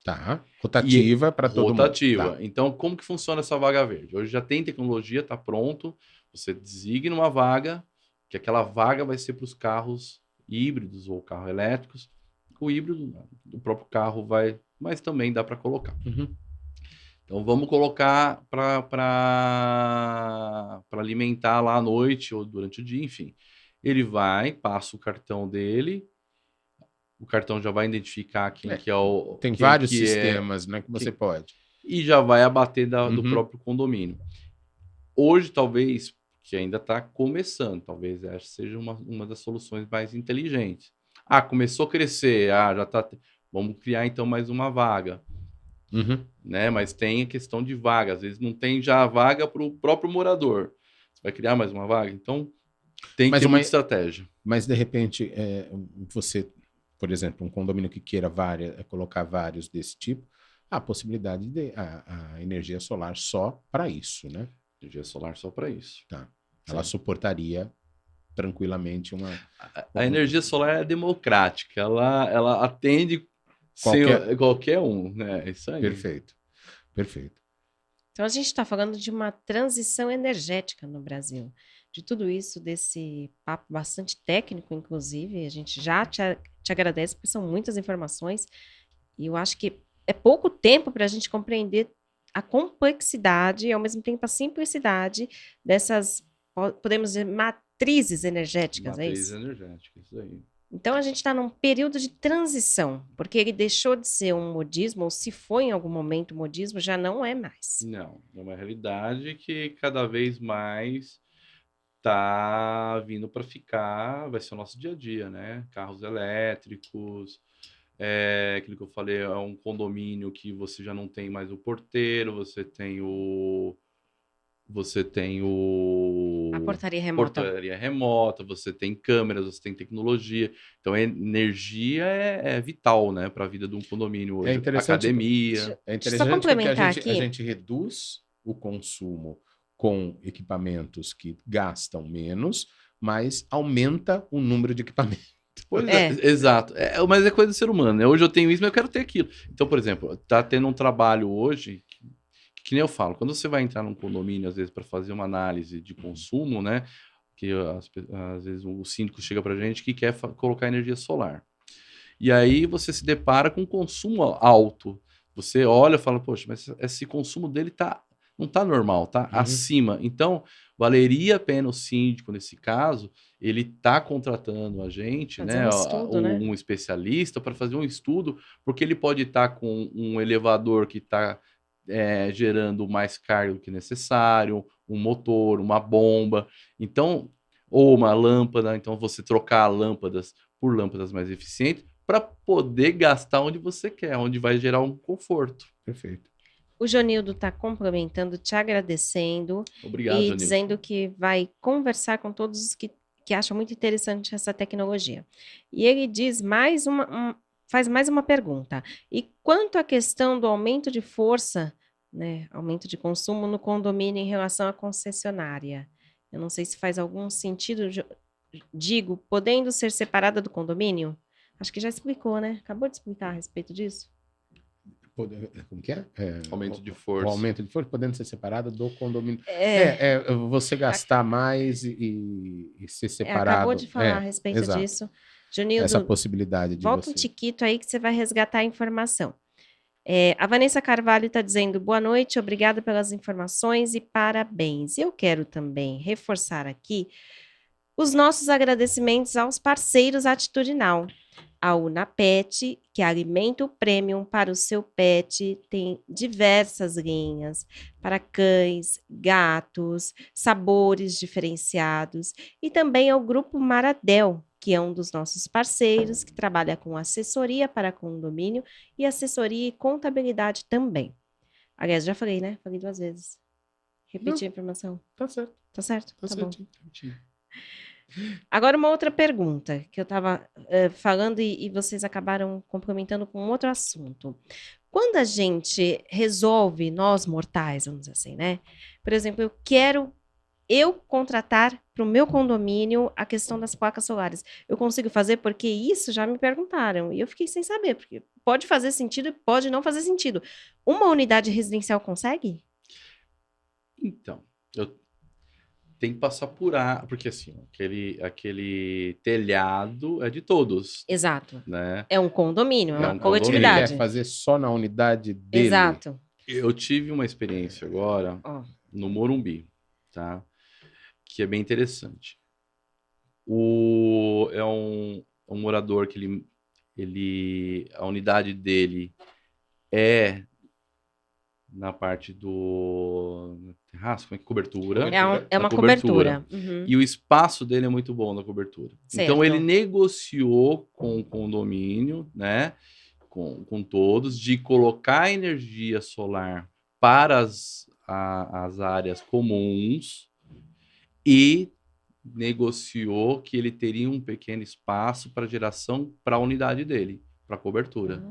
Tá. Rotativa para todo rotativa. mundo. Tá. Então, como que funciona essa vaga verde? Hoje já tem tecnologia, está pronto. Você designa uma vaga, que aquela vaga vai ser para os carros híbridos ou carros elétricos. O híbrido, o próprio carro vai, mas também dá para colocar. Uhum. Então vamos colocar para alimentar lá à noite ou durante o dia, enfim. Ele vai, passa o cartão dele, o cartão já vai identificar quem É, que é o. Tem quem vários é, sistemas né, que você pode. e já vai abater da- do Uhum. próprio condomínio. Hoje, talvez, que ainda está começando, talvez essa seja uma, uma das soluções mais inteligentes. Ah, começou a crescer, ah, já está. Vamos criar então mais uma vaga Uhum. né? Mas tem a questão de vaga. Às vezes não tem já a vaga para o próprio morador. Você vai criar mais uma vaga? Então, tem Mas que ter uma- estratégia. Mas de repente, é, você, por exemplo, um condomínio que queira várias, é, colocar vários desse tipo, há a possibilidade de a, a energia solar só para isso, né? Energia solar só para isso. Ela Sim. suportaria tranquilamente uma. A, a energia solar é democrática. Ela, ela atende Qualquer- qualquer um, né? É Isso aí. Perfeito. Perfeito. Então a gente está falando de uma transição energética no Brasil. De tudo isso, desse papo bastante técnico, inclusive, a gente já te, te agradece, porque são muitas informações, e eu acho que é pouco tempo para a gente compreender a complexidade e, ao mesmo tempo, a simplicidade dessas, po- podemos dizer, matrizes energéticas, é Matriz isso? energética, isso aí. Então a gente está num período de transição, porque ele deixou de ser um modismo, ou se foi em algum momento modismo, já não é mais. Não, é uma realidade que cada vez mais tá vindo para ficar, vai ser o nosso dia a dia, né? Carros elétricos, é, aquilo que eu falei, é um condomínio que você já não tem mais o porteiro, você tem o você tem o A portaria remota. portaria remota, você tem câmeras, você tem tecnologia. Então, a energia é, é vital, né, para a vida de um condomínio hoje. interessante- Academia. É interessante só porque a complementar gente, aqui. a gente reduz o consumo com equipamentos que gastam menos, mas aumenta o número de equipamentos. Pois é, É. exato. É, mas é coisa do ser humano, né? Hoje eu tenho isso, mas eu quero ter aquilo. Então, por exemplo, tá tendo um trabalho hoje, que, nem eu falo, quando você vai entrar num condomínio, às vezes, para fazer uma análise de consumo, né? Que pe- às vezes o síndico chega pra gente que quer colocar energia solar. E aí você se depara com consumo alto. Você olha e fala, poxa, mas esse consumo dele tá, não tá normal, tá Uhum. acima. Então, valeria a pena o síndico, nesse caso, ele tá contratando a gente, Fazer né, um a- estudo, um, né? um especialista para fazer um estudo, porque ele pode estar com um elevador que está gerando mais carga do que necessário, um motor, uma bomba, então ou uma lâmpada, então você trocar lâmpadas por lâmpadas mais eficientes para poder gastar onde você quer, onde vai gerar um conforto. Perfeito. O Jonildo está complementando, te agradecendo Obrigado, e Janilson. dizendo que vai conversar com todos os que, que acham muito interessante essa tecnologia. E ele diz mais uma, um- faz mais uma pergunta. E quanto à questão do aumento de força, né, aumento de consumo no condomínio em relação à concessionária? Eu não sei se faz algum sentido, digo, podendo ser separada do condomínio? Acho que já explicou, né? Acabou de explicar a respeito disso? Pode- Como que é? É, Aumento de força. O aumento de força podendo ser separado do condomínio. É, É, é, você gastar mais e, e ser é, separado. acabou de falar a É, respeito exato. disso. Junildo, essa possibilidade de Volta você. um tiquito aí que você vai resgatar a informação. É, a Vanessa Carvalho está dizendo boa noite, obrigada pelas informações e parabéns. Eu quero também reforçar aqui os nossos agradecimentos aos parceiros Atitudinal. A Unapet, que é alimento premium para o seu pet, tem diversas linhas para cães, gatos, sabores diferenciados. E também ao Grupo Maradel, que é um dos nossos parceiros, que trabalha com assessoria para condomínio e assessoria e contabilidade também. Aliás, já falei, né? Falei duas vezes. Repetir a informação. Tá certo, Tá certo? tá, Tá, bom. certinho. Agora, uma outra pergunta que eu estava falando e, e vocês acabaram complementando com outro assunto. Quando a gente resolve, nós mortais, vamos dizer assim, né? Por exemplo, eu quero eu contratar para o meu condomínio a questão das placas solares. Eu consigo fazer porque isso já me perguntaram e eu fiquei sem saber, porque pode fazer sentido e pode não fazer sentido. Uma unidade residencial consegue? Então, eu tenho que passar por ar, porque assim, aquele, aquele telhado é de todos, Exato. né? É um condomínio, é É uma um coletividade. quer fazer só na unidade dele. Exato. Eu tive uma experiência agora Ó. no Morumbi, tá? Que é bem interessante. O, é um, um morador que ele, ele. A unidade dele é na parte do terraço, como é que é? cobertura. É, um- é uma cobertura. cobertura. Uhum. E o espaço dele é muito bom na cobertura. Certo. Então ele negociou com o condomínio, né? Com, com todos, de colocar energia solar para as, a- as áreas comuns e negociou que ele teria um pequeno espaço para geração para a unidade dele, para cobertura.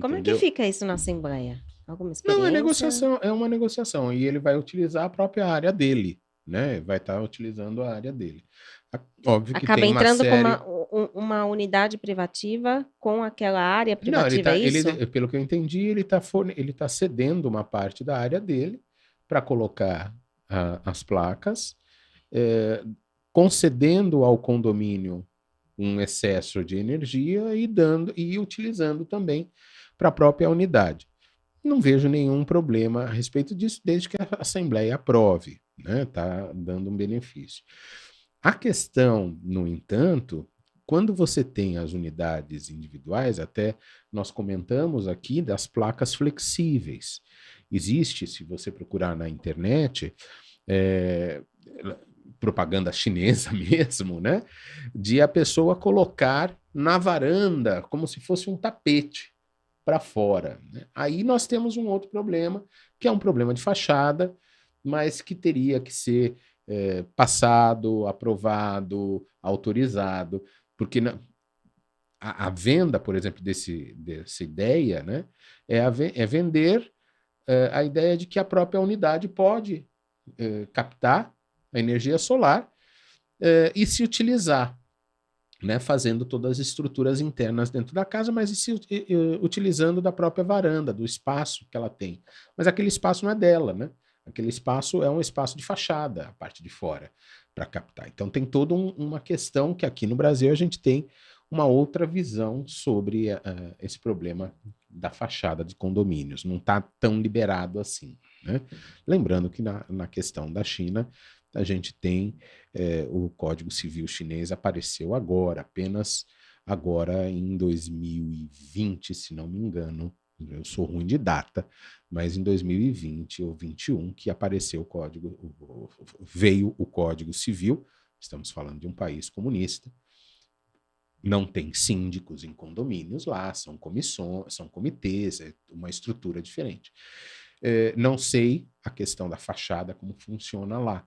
Como é que fica isso na Assembleia? Alguma experiência? Não, é negociação, é uma negociação. E ele vai utilizar a própria área dele, né? Vai estar utilizando a área dele. Óbvio que Acaba tem uma entrando série... com uma, um- uma unidade privativa com aquela área Não, privativa, ele tá, é isso? ele- pelo que eu entendi, ele está ele tá cedendo uma parte da área dele para colocar as placas, eh, concedendo ao condomínio um excesso de energia e dando e utilizando também para a própria unidade. Não vejo nenhum problema a respeito disso, desde que a Assembleia aprove, né? Está dando um benefício. A questão, no entanto, quando você tem as unidades individuais, até nós comentamos aqui das placas flexíveis. Existe, se você procurar na internet, é, propaganda chinesa mesmo, né? De a pessoa colocar na varanda como se fosse um tapete para fora. né? Aí nós temos um outro problema, que é um problema de fachada, mas que teria que ser é, passado, aprovado, autorizado, porque na- a, a venda, por exemplo, desse, dessa ideia, né, é, a é vender é, a ideia de que a própria unidade pode é, captar a energia solar é, e se utilizar, né, fazendo todas as estruturas internas dentro da casa, mas se, utilizando da própria varanda, do espaço que ela tem. Mas aquele espaço não é dela, né? Aquele espaço é um espaço de fachada, a parte de fora, para captar. Então tem toda um- uma questão que aqui no Brasil a gente tem uma outra visão sobre eh, esse problema da fachada de condomínios. Não está tão liberado assim. Né? Lembrando que na, na questão da China, a gente tem é, o Código Civil Chinês apareceu agora, apenas agora em 2020, se não me engano. Eu sou ruim de data, mas em 2020 ou 21 que apareceu o código, veio o Código Civil. Estamos falando de um país comunista não tem síndicos em condomínios lá, são comissões, são comitês, é uma estrutura diferente. É, não sei a questão da fachada, como funciona lá.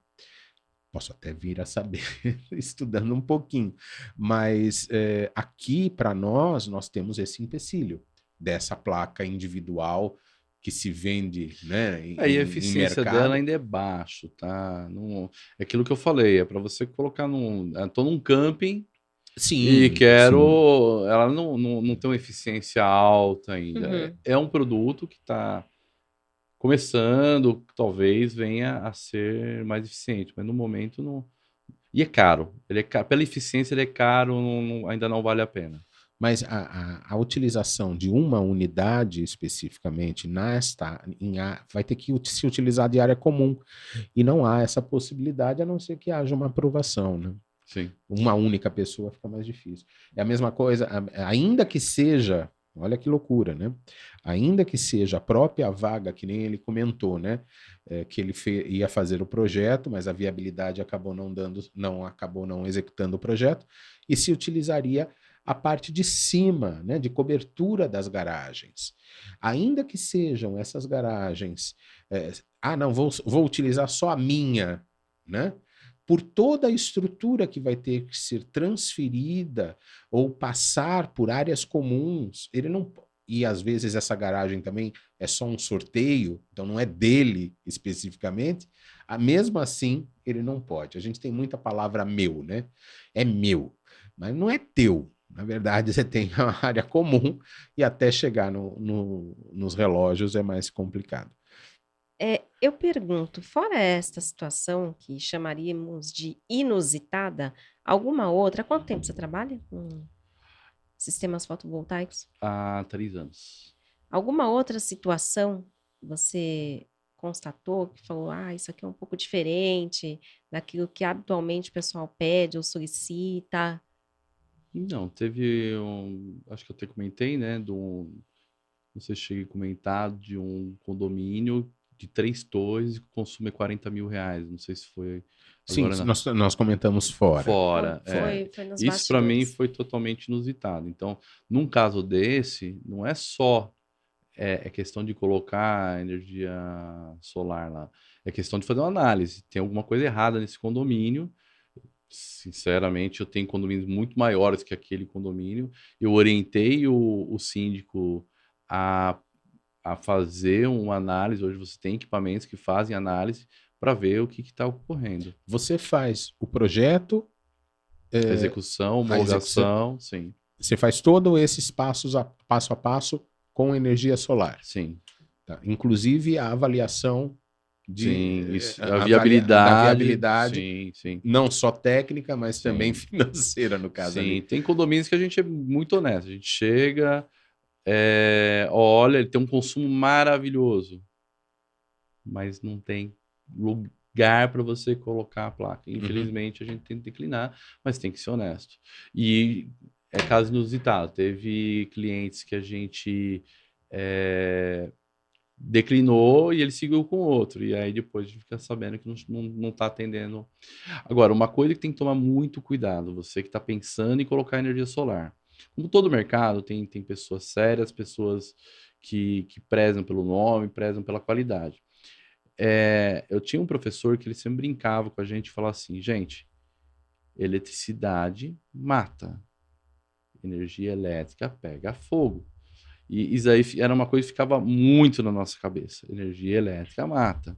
Posso até vir a saber estudando um pouquinho. Mas é, aqui, para nós, nós temos esse empecilho dessa placa individual que se vende, né? Em, a eficiência dela ainda é baixo, tá? Não, é aquilo que eu falei, é para você colocar num, estou num camping Sim. E quero. Sim. Ela não, não, não tem uma eficiência alta ainda. Uhum. É, é um produto que está começando, talvez venha a ser mais eficiente, mas no momento não. E é caro. Ele é caro. Pela eficiência, ele é caro, não, não, ainda não vale a pena. Mas a, a, a, utilização de uma unidade especificamente nesta em a, vai ter que se utilizar de área comum. E não há essa possibilidade, a não ser que haja uma aprovação. Né? Sim. Uma única pessoa fica mais difícil. É a mesma coisa, ainda que seja, olha que loucura, né? Ainda que seja a própria vaga, que nem ele comentou, né? É, que ele ia fazer o projeto, mas a viabilidade acabou não dando, não acabou não executando o projeto, e se utilizaria a parte de cima, né, de cobertura das garagens. Ainda que sejam essas garagens, é, ah, não, vou, vou utilizar só a minha, né? Por toda a estrutura que vai ter que ser transferida ou passar por áreas comuns, ele não e às vezes essa garagem também é só um sorteio, então não é dele especificamente, a, mesmo assim ele não pode. A gente tem muita palavra meu, né? É meu, mas não é teu. Na verdade, você tem uma área comum e até chegar no, no, nos relógios é mais complicado. É, eu pergunto, fora esta situação que chamaríamos de inusitada, alguma outra? Há quanto tempo você trabalha com sistemas fotovoltaicos? Há três anos. Alguma outra situação você constatou que falou, ah, isso aqui é um pouco diferente daquilo que habitualmente o pessoal pede ou solicita? Não, teve um, acho que eu até comentei, né, do, não sei se cheguei a comentar, de um condomínio de três torres que consome 40 mil reais. Não sei se foi. Sim, na... nós, nós comentamos fora. Fora. Foi, é. foi Isso para mim foi totalmente inusitado. Então, num caso desse, não é só é, é, questão de colocar energia solar lá. É questão de fazer uma análise. Tem alguma coisa errada nesse condomínio. Sinceramente, eu tenho condomínios muito maiores que aquele condomínio. Eu orientei o, o síndico a a fazer uma análise. Hoje você tem equipamentos que fazem análise para ver o que está ocorrendo. Você faz o projeto, é, execução, homologação, sim. Você faz todos esses passos a, passo a passo com energia solar. Sim. Tá. Inclusive a avaliação de sim, isso, a, a viabilidade, viabilidade sim, sim. não só técnica, mas também financeira no caso. Sim, ali. tem condomínios que a gente é muito honesto. A gente chega, é, olha, ele tem um consumo maravilhoso, mas não tem lugar para você colocar a placa. Uhum. Infelizmente, uhum. a gente tem que declinar, mas tem que ser honesto. E é caso inusitado. Teve clientes que a gente é, declinou e ele seguiu com outro. E aí depois a gente fica sabendo que não está tá atendendo. Agora, uma coisa que tem que tomar muito cuidado, você que está pensando em colocar energia solar. Como todo mercado, tem, tem pessoas sérias, pessoas que, que prezam pelo nome, prezam pela qualidade. É, eu tinha um professor que ele sempre brincava com a gente e falava assim, gente, eletricidade mata, energia elétrica pega fogo. E isso aí era uma coisa que ficava muito na nossa cabeça. Energia elétrica mata.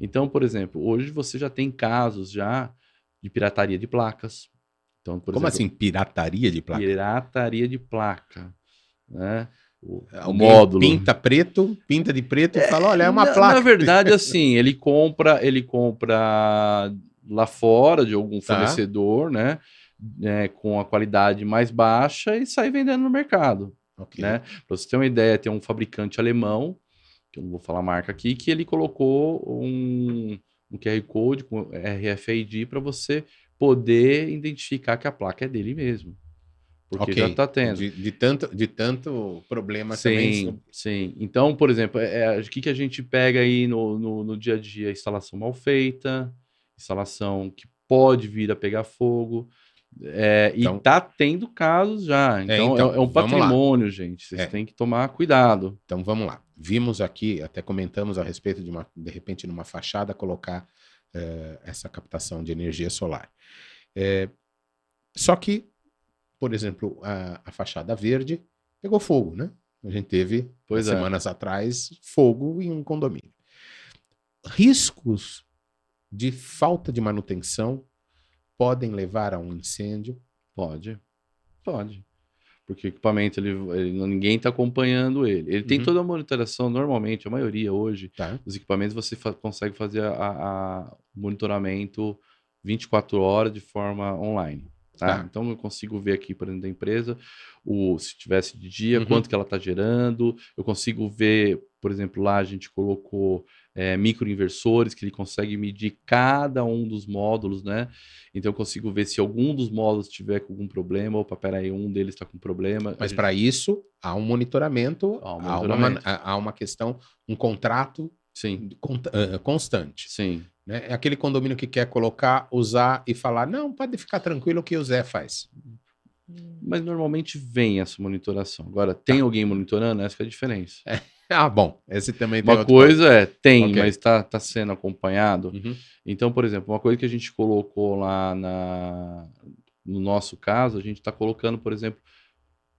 Então, por exemplo, hoje você já tem casos já de pirataria de placas. Então, Como exemplo, assim, pirataria de placa? Pirataria de placa, né? O Alguém módulo. pinta preto, pinta de preto é, e fala, olha, é uma na, placa. Na verdade, assim, ele compra, ele compra lá fora de algum tá. fornecedor, né? É, com a qualidade mais baixa e sai vendendo no mercado. Ok. né? Para você ter uma ideia, tem um fabricante alemão, que eu não vou falar a marca aqui, que ele colocou um, um QR Code com RFID para você poder identificar que a placa é dele mesmo. Porque Ok. já está tendo. De, de tanto, de tanto problema Sim, também. sim. Então, por exemplo, é, é, o que, que a gente pega aí no, no, no dia a dia? Instalação mal feita, instalação que pode vir a pegar fogo. é, Então- e tá tendo casos já. Então, é, então, é um patrimônio, gente. Vocês É. têm que tomar cuidado. Então vamos lá. Vimos aqui, até comentamos a respeito de uma, de repente, numa fachada, colocar eh, essa captação de energia solar. Eh, só que, por exemplo, a, a fachada verde pegou fogo, né? A gente teve, Pois é. semanas atrás, fogo em um condomínio. Riscos de falta de manutenção podem levar a um incêndio. Pode. Pode. Porque o equipamento, ele, ele- ninguém está acompanhando ele. Ele tem Uhum. toda a monitoração, normalmente, a maioria hoje, Tá? os equipamentos você fa- consegue fazer a, a- o monitoramento 24 horas de forma online. Tá? Tá. Então eu consigo ver aqui para dentro da empresa o se tivesse de dia, Uhum. quanto que ela está gerando. Eu consigo ver, por exemplo, lá a gente colocou é, microinversores que ele consegue medir cada um dos módulos, né? Então eu consigo ver se algum dos módulos tiver com algum problema. Opa, peraí, um deles está com problema. Mas gente- para isso há um monitoramento, Há um há, uma, monitoramento. há uma questão, um contrato Sim, eh, constante. sim. Né? É aquele condomínio que quer colocar, usar e falar: não, pode ficar tranquilo que o Zé faz. Mas normalmente vem essa monitoração. Agora, tem alguém monitorando? Essa que é a diferença. Ah, bom, esse também tem Uma outro coisa é, tem, Ok. mas está tá sendo acompanhado. ponto. Uhum. Então, por exemplo, uma coisa que a gente colocou lá na, no nosso caso, a gente está colocando, por exemplo,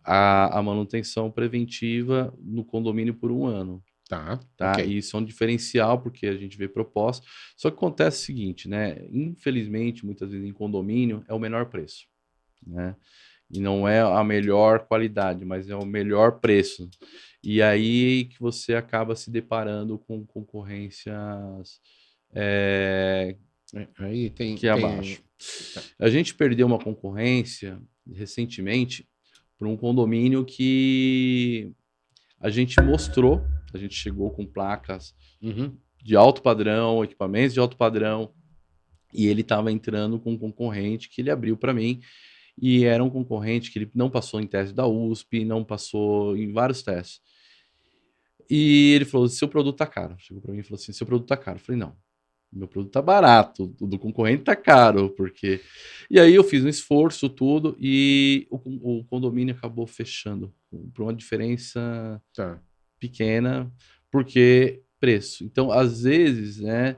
a, a manutenção preventiva no condomínio por um ano. Tá, Tá? ok. E isso é um diferencial, porque a gente vê proposta. Só que acontece o seguinte, né? Infelizmente, muitas vezes em condomínio é o menor preço, né? E não é a melhor qualidade, mas é o melhor preço. E aí que você acaba se deparando com concorrências é, É, Aí tem. que é tem- abaixo. A gente perdeu uma concorrência recentemente para um condomínio que a gente mostrou, a gente chegou com placas Uhum. de alto padrão, equipamentos de alto padrão, e ele estava entrando com um concorrente que ele abriu para mim, e era um concorrente que ele não passou em teste da USP, não passou em vários testes. E ele falou: seu produto tá caro. Chegou para mim e falou assim: seu produto tá caro. Eu falei: não, meu produto tá barato, o do concorrente tá caro, porque. E aí eu fiz um esforço, tudo, e o, o condomínio acabou fechando por uma diferença Tá. pequena, porque preço. Então, às vezes, né,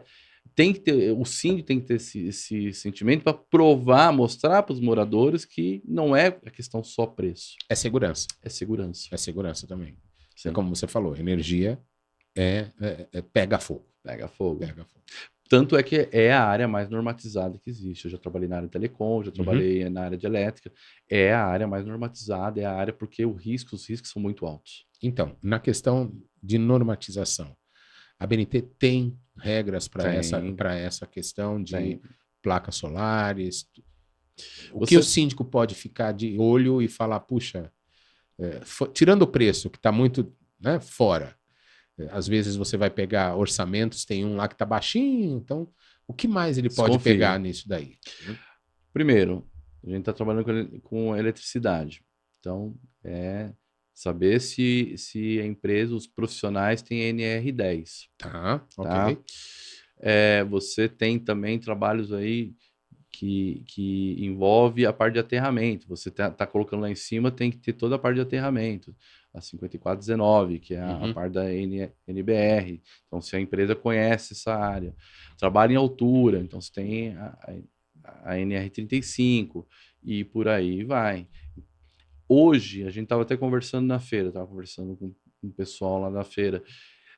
tem que ter, o síndico tem que ter esse, esse sentimento para provar, mostrar para os moradores que não é a questão só preço, É segurança. é segurança. É segurança também. Sim. É como você falou, energia é, é- é- pega fogo. Pega fogo. Pega fogo. Tanto é que é a área mais normatizada que existe. Eu já trabalhei na área de telecom, Uhum. já trabalhei na área de elétrica. É a área mais normatizada, é a área porque o risco, os riscos são muito altos. Então, na questão de normatização, a BNT tem regras para essa, pra essa questão de Tem. placas solares. O Você- que o síndico pode ficar de olho e falar, puxa, é, tirando o preço, que está muito né, fora, é, às vezes você vai pegar orçamentos, tem um lá que está baixinho, então o que mais ele pode pegar nisso daí? Primeiro, a gente está trabalhando com, com eletricidade. Então, é saber se, se a empresa, os profissionais têm NR10. Tá, Tá? ok. É, você tem também trabalhos aí que, que envolve a parte de aterramento. Você está tá colocando lá em cima, tem que ter toda a parte de aterramento. A 5419, que é a, a Uhum. parte da N- NBR. Então, se a empresa conhece essa área. Trabalha em altura, então você tem a, a, a NR35 e por aí vai. Hoje, a gente estava até conversando na feira, estava conversando com, com o pessoal lá da feira.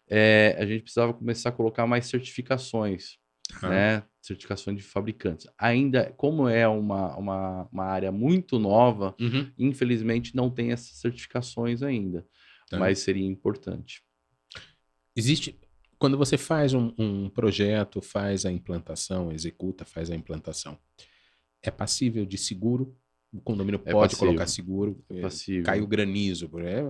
É, a gente precisava começar a colocar mais certificações, Tá. né? Certificações de fabricantes. Ainda, como é uma, uma, uma área muito nova, Uhum. infelizmente não tem essas certificações ainda, Tá. mas seria importante. Existe. Quando você faz um, um projeto, faz a implantação, executa, faz a implantação, é passível de seguro? O condomínio É pode colocar seguro. É. Caiu granizo, por é,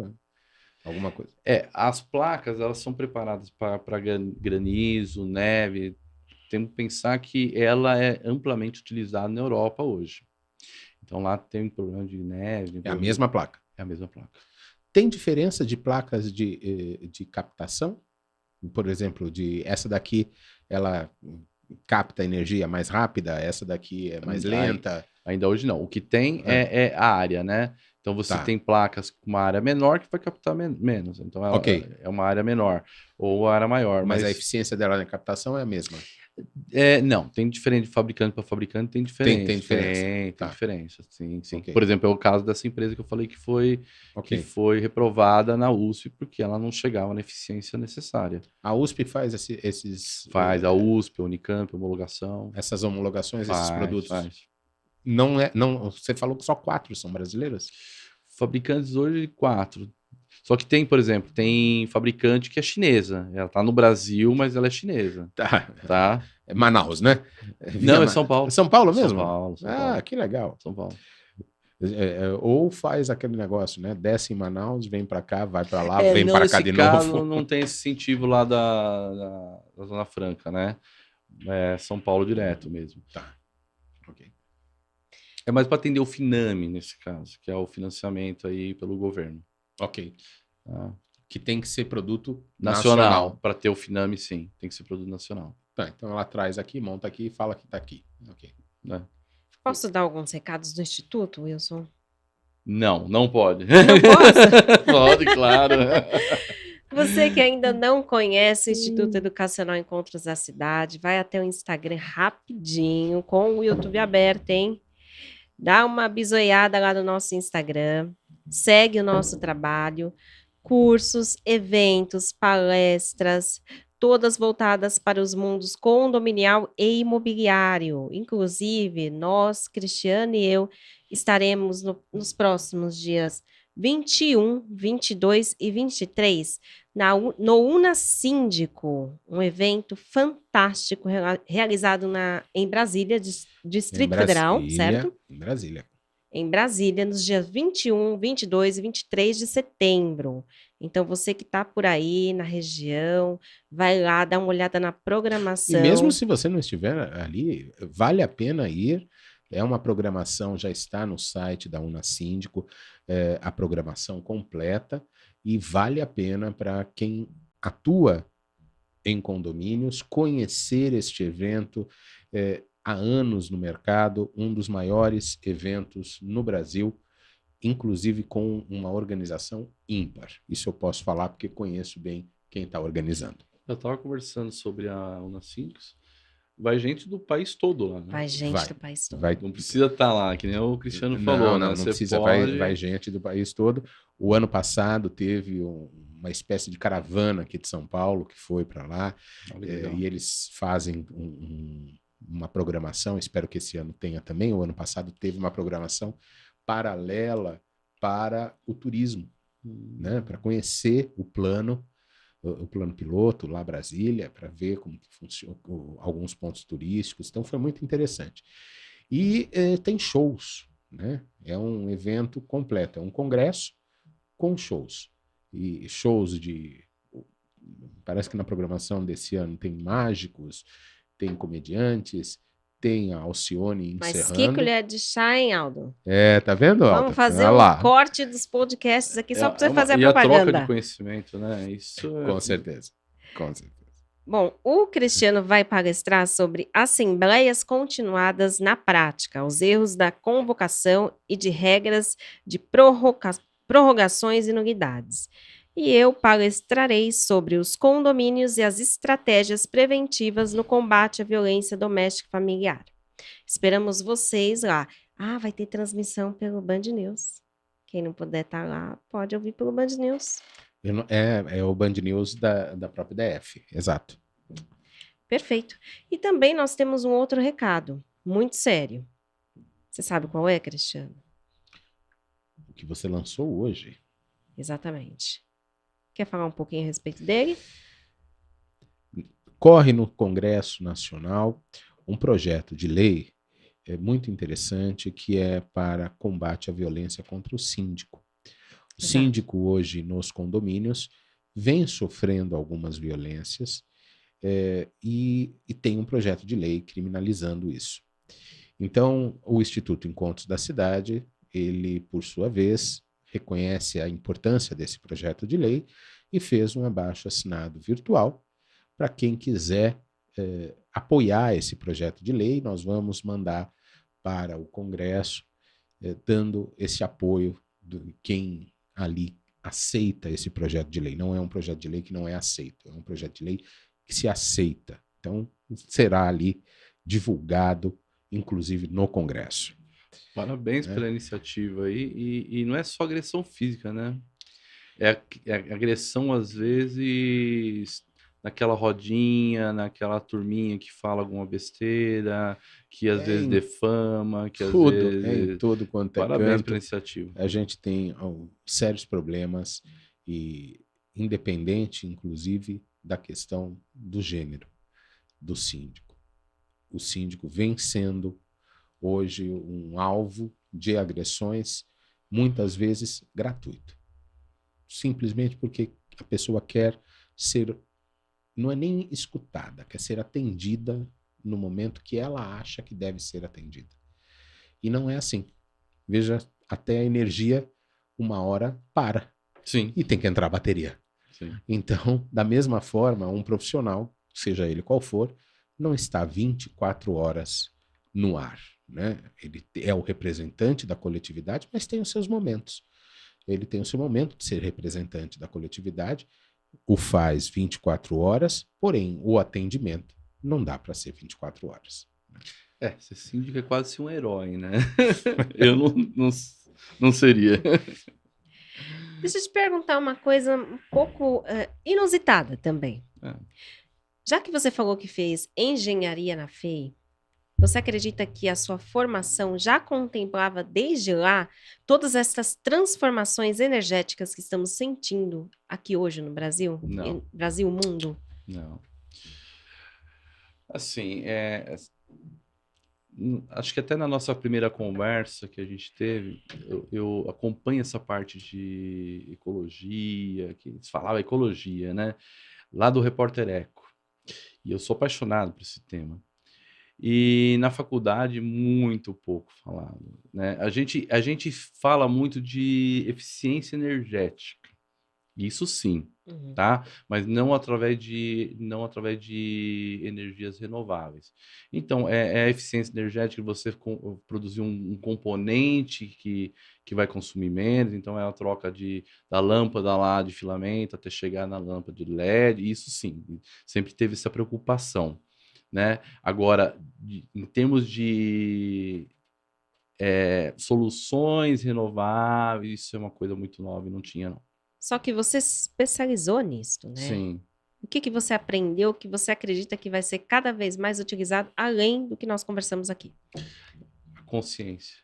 alguma coisa. É, as placas elas são preparadas para granizo, neve. Temos que pensar que ela é amplamente utilizada na Europa hoje. Então lá tem problema de neve. É a problema- mesma placa. É a mesma placa. Tem diferença de placas de, eh, de captação? Por exemplo, de essa daqui, ela capta energia mais rápida, essa daqui é mais Ai. lenta. Ainda hoje não. O que tem é, é a área, né? Então você Tá. tem placas com uma área menor que vai captar men- menos. Então ela Ok. é uma área menor ou área maior. Mas, Mas, a eficiência dela na captação é a mesma. é, não, tem diferente de fabricante para fabricante, tem diferença. tem diferença. Tem, tem Tá. diferença. Sim, sim. Ok. Por exemplo, é o caso dessa empresa que eu falei que foi, Ok. que foi reprovada na USP porque ela não chegava na eficiência necessária. A USP faz esse- esses. Faz a USP, a Unicamp, homologação. essas homologações, esses Faz, produtos. faz. Não é, não, você falou que só quatro são brasileiras? fabricantes hoje quatro. Só que tem, por exemplo, tem fabricante que é chinesa. Ela tá no Brasil, mas ela é chinesa, Tá. tá? É Manaus, né? Não, é São Paulo. São Paulo São mesmo? Paulo, São ah, Paulo. que legal. São Paulo. É, é, ou faz aquele negócio, né? Desce em Manaus, vem pra cá, vai pra lá, É, vem para cá de caso novo. não tem esse incentivo lá da, da, da Zona Franca, né? É São Paulo direto mesmo. Tá. É mais para atender o Finame nesse caso, que é o financiamento aí pelo governo. Ok. tá? Que tem que ser produto Nacional. nacional. Para ter o Finame, sim. Tem que ser produto nacional. Tá, então ela traz aqui, monta aqui e fala que tá aqui. Ok. Né? Posso dar alguns recados do Instituto, Wilson? Não, não pode. Não posso? pode, claro. Você que ainda não conhece o Instituto Educacional Encontros da Cidade, vai até o Instagram rapidinho, com o YouTube aberto, hein? Dá uma bisoiada lá no nosso Instagram, segue o nosso trabalho, cursos, eventos, palestras, todas voltadas para os mundos condominial e imobiliário. Inclusive, nós, Cristiano e eu, estaremos no- nos próximos dias 21, 22 e 23 na, no Una Síndico, um evento fantástico rea- realizado na, em Brasília, Dis- Distrito Em Federal, Brasília- certo? Em Brasília. Em Brasília, nos dias 21, 22 e 23 de setembro. Então, você que está por aí na região, vai lá dar uma olhada na E programação. mesmo se você não estiver ali, vale a pena ir. É uma programação, já está no site da Una Síndico, é, a programação completa, e vale a pena para quem atua em condomínios conhecer este evento. é, há anos no mercado, um dos maiores eventos no Brasil, inclusive com uma organização ímpar. Isso eu posso falar porque conheço bem quem está organizando. Eu estava conversando sobre a Unacíncos. Vai gente do país todo lá, né? Vai gente Vai. do país todo. Vai Não precisa estar lá, que nem o Cristiano não, falou, não, né? não Você precisa, pode... vai, vai gente do país todo. O ano passado teve um- uma espécie de caravana aqui de São Paulo que foi para lá é, e eles fazem um- um- uma programação. Espero que esse ano tenha também. O ano passado teve uma programação paralela para o turismo, Hum, né? Para conhecer o plano, o, plano piloto lá Brasília, para ver como que funciona alguns pontos turísticos. Então foi muito interessante. E eh, tem shows, né? É um evento completo, é um congresso com shows. E shows de. Parece que na programação desse ano tem mágicos, tem comediantes, tem a Alcione Mas encerrando. que colher de chá, hein, Aldo? É, tá vendo? Alta? Vamos fazer Olha um lá. corte dos podcasts aqui só É- para você uma- fazer a e a troca propaganda. de conhecimento, né? Isso é... Com certeza. Com certeza. Bom, o Cristiano vai palestrar sobre assembleias continuadas na prática, os erros da convocação e de regras de prorroga- prorrogações e nulidades. E eu palestrarei sobre os condomínios e as estratégias preventivas no combate à violência doméstica e familiar. Esperamos vocês lá. Ah, vai ter transmissão pelo Band News. Quem não puder estar lá, pode ouvir pelo Band News. Não- é, é o Band News da, da própria DF, exato. Perfeito. E também nós temos um outro recado, muito sério. Você sabe qual é, Cristiano? O que você lançou hoje. Exatamente. Quer falar um pouquinho a respeito dele? Corre no Congresso Nacional um projeto de lei é muito interessante, que é para combate à violência contra o síndico. O síndico hoje nos condomínios vem sofrendo algumas violências é, e, e tem um projeto de lei criminalizando isso. Então, o Instituto Encontros da Cidade, ele, por sua vez, reconhece a importância desse projeto de lei e fez um abaixo assinado virtual para quem quiser eh, apoiar esse projeto de lei. Nós vamos mandar para o Congresso, eh, dando esse apoio de quem ali aceita esse projeto de lei. Não é um projeto de lei que não é aceito, é um projeto de lei que se aceita. Então, será ali divulgado, inclusive no Congresso. Parabéns É. pela iniciativa aí. E, e não é só agressão física, né? É, é agressão, às vezes, naquela rodinha, naquela turminha que fala alguma besteira, que às É vezes defama, que às Tudo, é vezes. em todo quanto é Parabéns canto. pela iniciativa. a gente tem sérios problemas e independente, inclusive, da questão do gênero do síndico. O síndico vem sendo hoje um alvo de agressões, muitas vezes gratuito. Simplesmente porque a pessoa quer ser, não é nem escutada, quer ser atendida no momento que ela acha que deve ser atendida. E não é assim. Veja, até a energia, uma hora para Sim, e tem que entrar a bateria. sim. Então, da mesma forma, um profissional, seja ele qual for, não está 24 horas no ar. Né? Ele é o representante da coletividade, mas tem os seus momentos. Ele tem o seu momento de ser representante da coletividade, o faz 24 horas, porém, o atendimento não dá para ser 24 horas. É, ser síndico é quase ser um herói, né? Eu não, não, não seria. Deixa eu te perguntar uma coisa um pouco eh, inusitada também. É. Já que você falou que fez engenharia na FEI, você acredita que a sua formação já contemplava desde lá todas essas transformações energéticas que estamos sentindo aqui hoje no Brasil? Não. Brasil, mundo? Não. Assim, é, acho que até na nossa primeira conversa que a gente teve, eu, eu acompanho essa parte de ecologia, que se falava ecologia, né? Lá do Repórter Eco. E eu sou apaixonado por esse tema. E na faculdade, muito pouco falado. Né? A, gente, a gente fala muito de eficiência energética. Isso sim Uhum. tá? Mas não através de não através de energias renováveis. Então é, é a eficiência energética você com- produzir um, um componente que, que vai consumir menos. Então é a troca de da lâmpada lá de filamento até chegar na lâmpada de LED. Isso sim, sempre teve essa preocupação, né? Agora de- em termos de é, soluções renováveis, isso é uma coisa muito nova e não tinha não. Só que você se especializou nisso, né? Sim. O que, que você aprendeu que você acredita que vai ser cada vez mais utilizado além do que nós conversamos aqui? a consciência.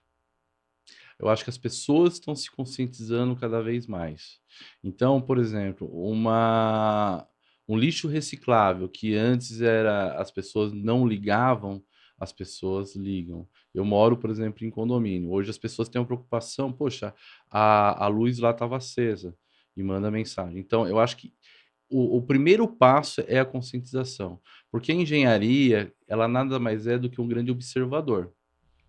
Eu acho que as pessoas estão se conscientizando cada vez mais. Então, por exemplo, uma um lixo reciclável que antes era as pessoas não ligavam, as pessoas ligam. Eu moro, por exemplo, em condomínio. Hoje as pessoas têm uma preocupação, poxa, a, a luz lá estava acesa e manda mensagem. Então, eu acho que o, o primeiro passo é a conscientização, porque a engenharia, ela nada mais é do que um grande observador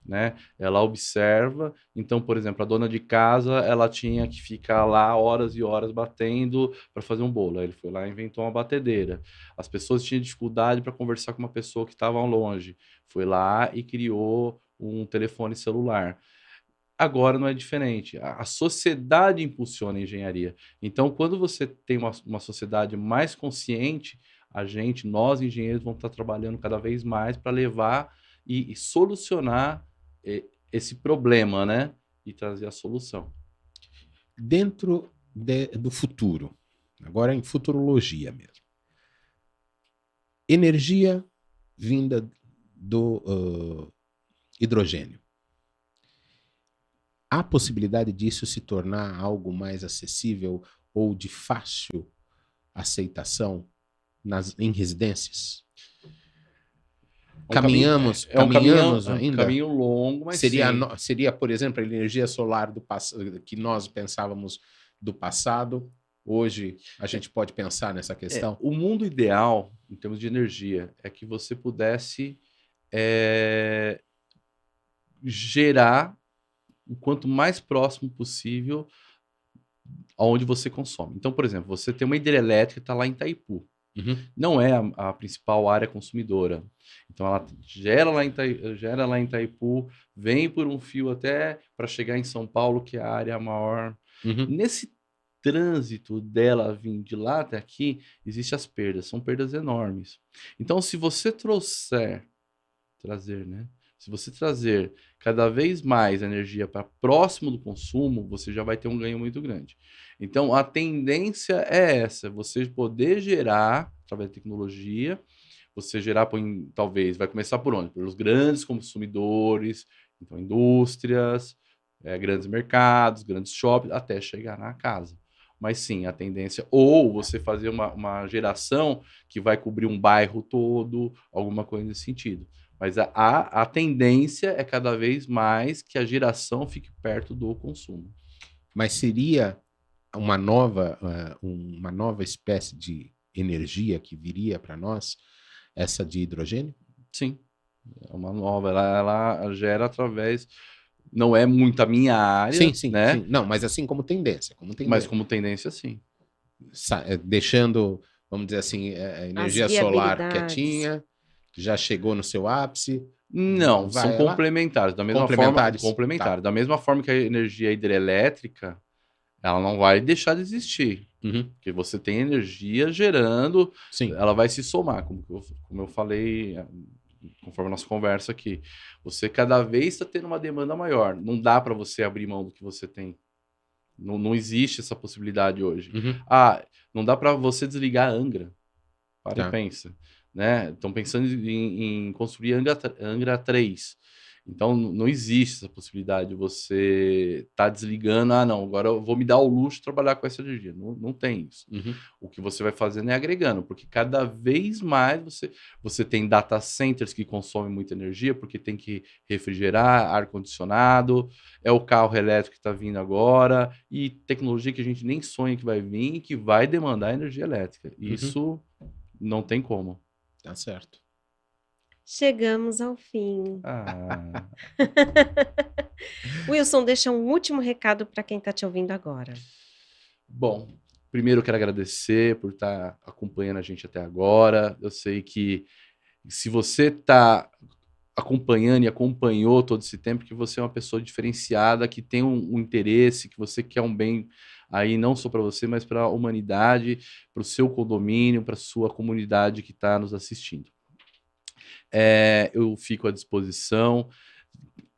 né? Ela observa, então, por exemplo, a dona de casa, ela tinha que ficar lá horas e horas batendo para fazer um bolo. Aí ele foi lá e inventou uma batedeira. As pessoas tinham dificuldade para conversar com uma pessoa que estava longe. Foi lá e criou um telefone celular. Agora não é diferente. A, sociedade impulsiona a engenharia. Então, quando você tem uma, uma sociedade mais consciente, a gente, nós engenheiros, vamos estar trabalhando cada vez mais para levar e, e solucionar esse problema, né? E trazer a solução. Dentro de- do futuro, agora em futurologia mesmo. Energia vinda do ah, hidrogênio. Há possibilidade disso se tornar algo mais acessível ou de fácil aceitação nas, em residências? Um caminho- Caminhamos, é um caminho, caminhamos é um ainda. caminho longo, mas seria, sim. no- seria, por exemplo, a energia solar do que nós pensávamos do passado. Hoje a gente pode pensar nessa É, questão. o mundo ideal, em termos de energia, é que você pudesse é, gerar o quanto mais próximo possível aonde você consome. Então, por exemplo, você tem uma hidrelétrica que está lá em Itaipu. Uhum. Não é a, a principal área consumidora. Então, ela gera lá, em gera lá em Itaipu, vem por um fio até para chegar em São Paulo, que é a área maior Uhum. Nesse trânsito dela vir de lá até aqui, existem as perdas, são perdas enormes. Então, se você trouxer, trazer, né? Se você trazer cada vez mais energia para próximo do consumo, você já vai ter um ganho muito grande. Então, a tendência é essa: você poder gerar, através da tecnologia, você gerar, por, talvez, vai começar por onde? Pelos grandes consumidores, então indústrias, eh, grandes mercados, grandes shoppings, até chegar na casa. Mas sim, a tendência, ou você fazer uma, uma geração que vai cobrir um bairro todo, alguma coisa nesse sentido. Mas a, a, a tendência é cada vez mais que a geração fique perto do consumo. Mas seria uma nova, eh, uma nova espécie de energia que viria para nós, essa de hidrogênio? Sim, é uma nova. Ela, ela gera através. Não é muito a minha área, sim, sim, né? sim. Não, mas assim como tendência, como tendência. Mas como tendência, sim. Sa- eh, deixando, vamos dizer assim, eh, a energia solar quietinha, já chegou no seu ápice. Não, Vai são lá? complementares. Da mesma Complementares, forma, complementares. Da mesma forma que a energia hidrelétrica, ela não vai deixar de existir. Uhum, Porque você tem energia gerando, Sim. ela vai se somar, como eu, como eu falei, conforme a nossa conversa aqui. Você cada vez está tendo uma demanda maior. Não dá para você abrir mão do que você tem. Não, não existe essa possibilidade hoje. Uhum. Ah, não dá para você desligar a Angra. Para Tá. e pensa. Né? Estão pensando em, em construir Angra, Angra 3. Então, não existe essa possibilidade de você estar desligando. Ah, não, agora eu vou me dar o luxo de trabalhar com essa energia. Não, não tem isso. Uhum. O que você vai fazendo é agregando, porque cada vez mais você, você tem data centers que consomem muita energia, porque tem que refrigerar, ar-condicionado, é o carro elétrico que está vindo agora, e tecnologia que a gente nem sonha que vai vir e que vai demandar energia elétrica. Isso não tem como. Tá certo. Chegamos ao fim. Ah, Wilson, deixa um último recado para quem está te ouvindo agora. Bom, primeiro eu quero agradecer por estar acompanhando a gente até agora. Eu sei que se você está acompanhando e acompanhou todo esse tempo, que você é uma pessoa diferenciada, que tem um, um interesse, que você quer um bem aí não só para você, mas para a humanidade, para o seu condomínio, para a sua comunidade que está nos assistindo. É, eu fico à disposição.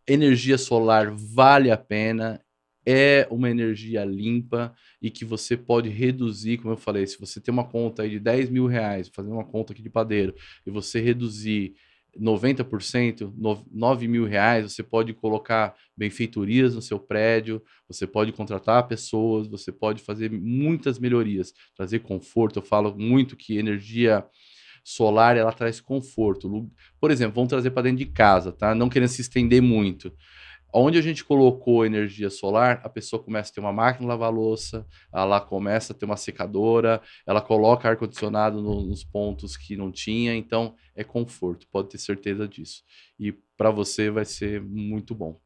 Energia solar vale a pena, é uma energia limpa e que você pode reduzir, como eu falei, se você tem uma conta aí de 10 mil reais, fazendo uma conta aqui de padeiro, e você reduzir 90%, no- 9 mil reais, você pode colocar benfeitorias no seu prédio, você pode contratar pessoas, você pode fazer muitas melhorias, trazer conforto. Eu falo muito que energia solar ela traz conforto. Por exemplo, vamos trazer para dentro de casa, tá? Não querendo se estender muito. Onde a gente colocou energia solar, a pessoa começa a ter uma máquina de lavar louça, ela começa a ter uma secadora, ela coloca ar-condicionado no- nos pontos que não tinha, então é conforto, pode ter certeza disso. E para você vai ser muito bom.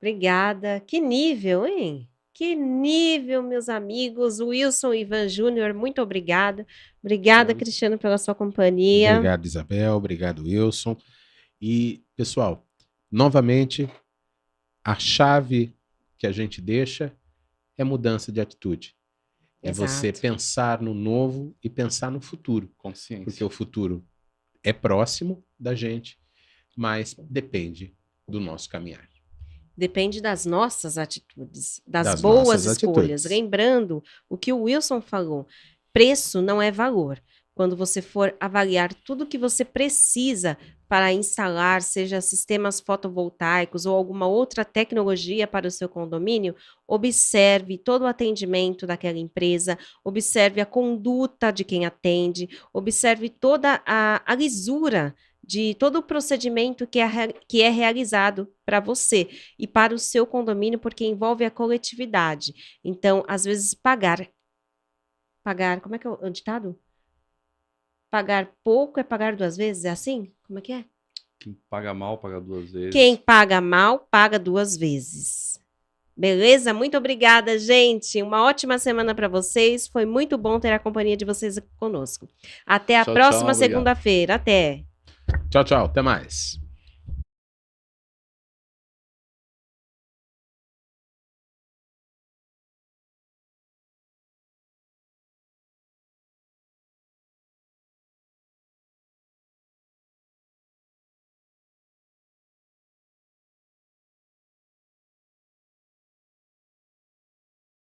Obrigada. Que nível, hein? Que nível, meus amigos. Wilson e Ivan Júnior, muito obrigada. Obrigada, Sim. Cristiano, pela sua companhia. Obrigado, Isabel. Obrigado, Wilson. E, pessoal, novamente, a chave que a gente deixa é mudança de atitude. É você Exato. pensar no novo e pensar no futuro. Consciência. Porque o futuro é próximo da gente, mas depende do nosso caminhar. Depende das nossas atitudes, das, Das boas escolhas. atitudes. Lembrando o que o Wilson falou: preço não é valor. Quando você for avaliar tudo que você precisa para instalar, seja sistemas fotovoltaicos ou alguma outra tecnologia para o seu condomínio, observe todo o atendimento daquela empresa, observe a conduta de quem atende, observe toda a, a lisura de todo o procedimento que é, que é realizado para você e para o seu condomínio, porque envolve a coletividade. Então, às vezes, pagar. Pagar. Como é que é o o ditado? Pagar pouco é pagar duas vezes? É assim? Como é que é? Quem paga mal, paga duas vezes. Quem paga mal, paga duas vezes. Beleza? Muito obrigada, gente. Uma ótima semana para vocês. Foi muito bom ter a companhia de vocês aqui conosco. Até a Tchau, próxima segunda-feira. Até. Tchau, tchau. Até mais.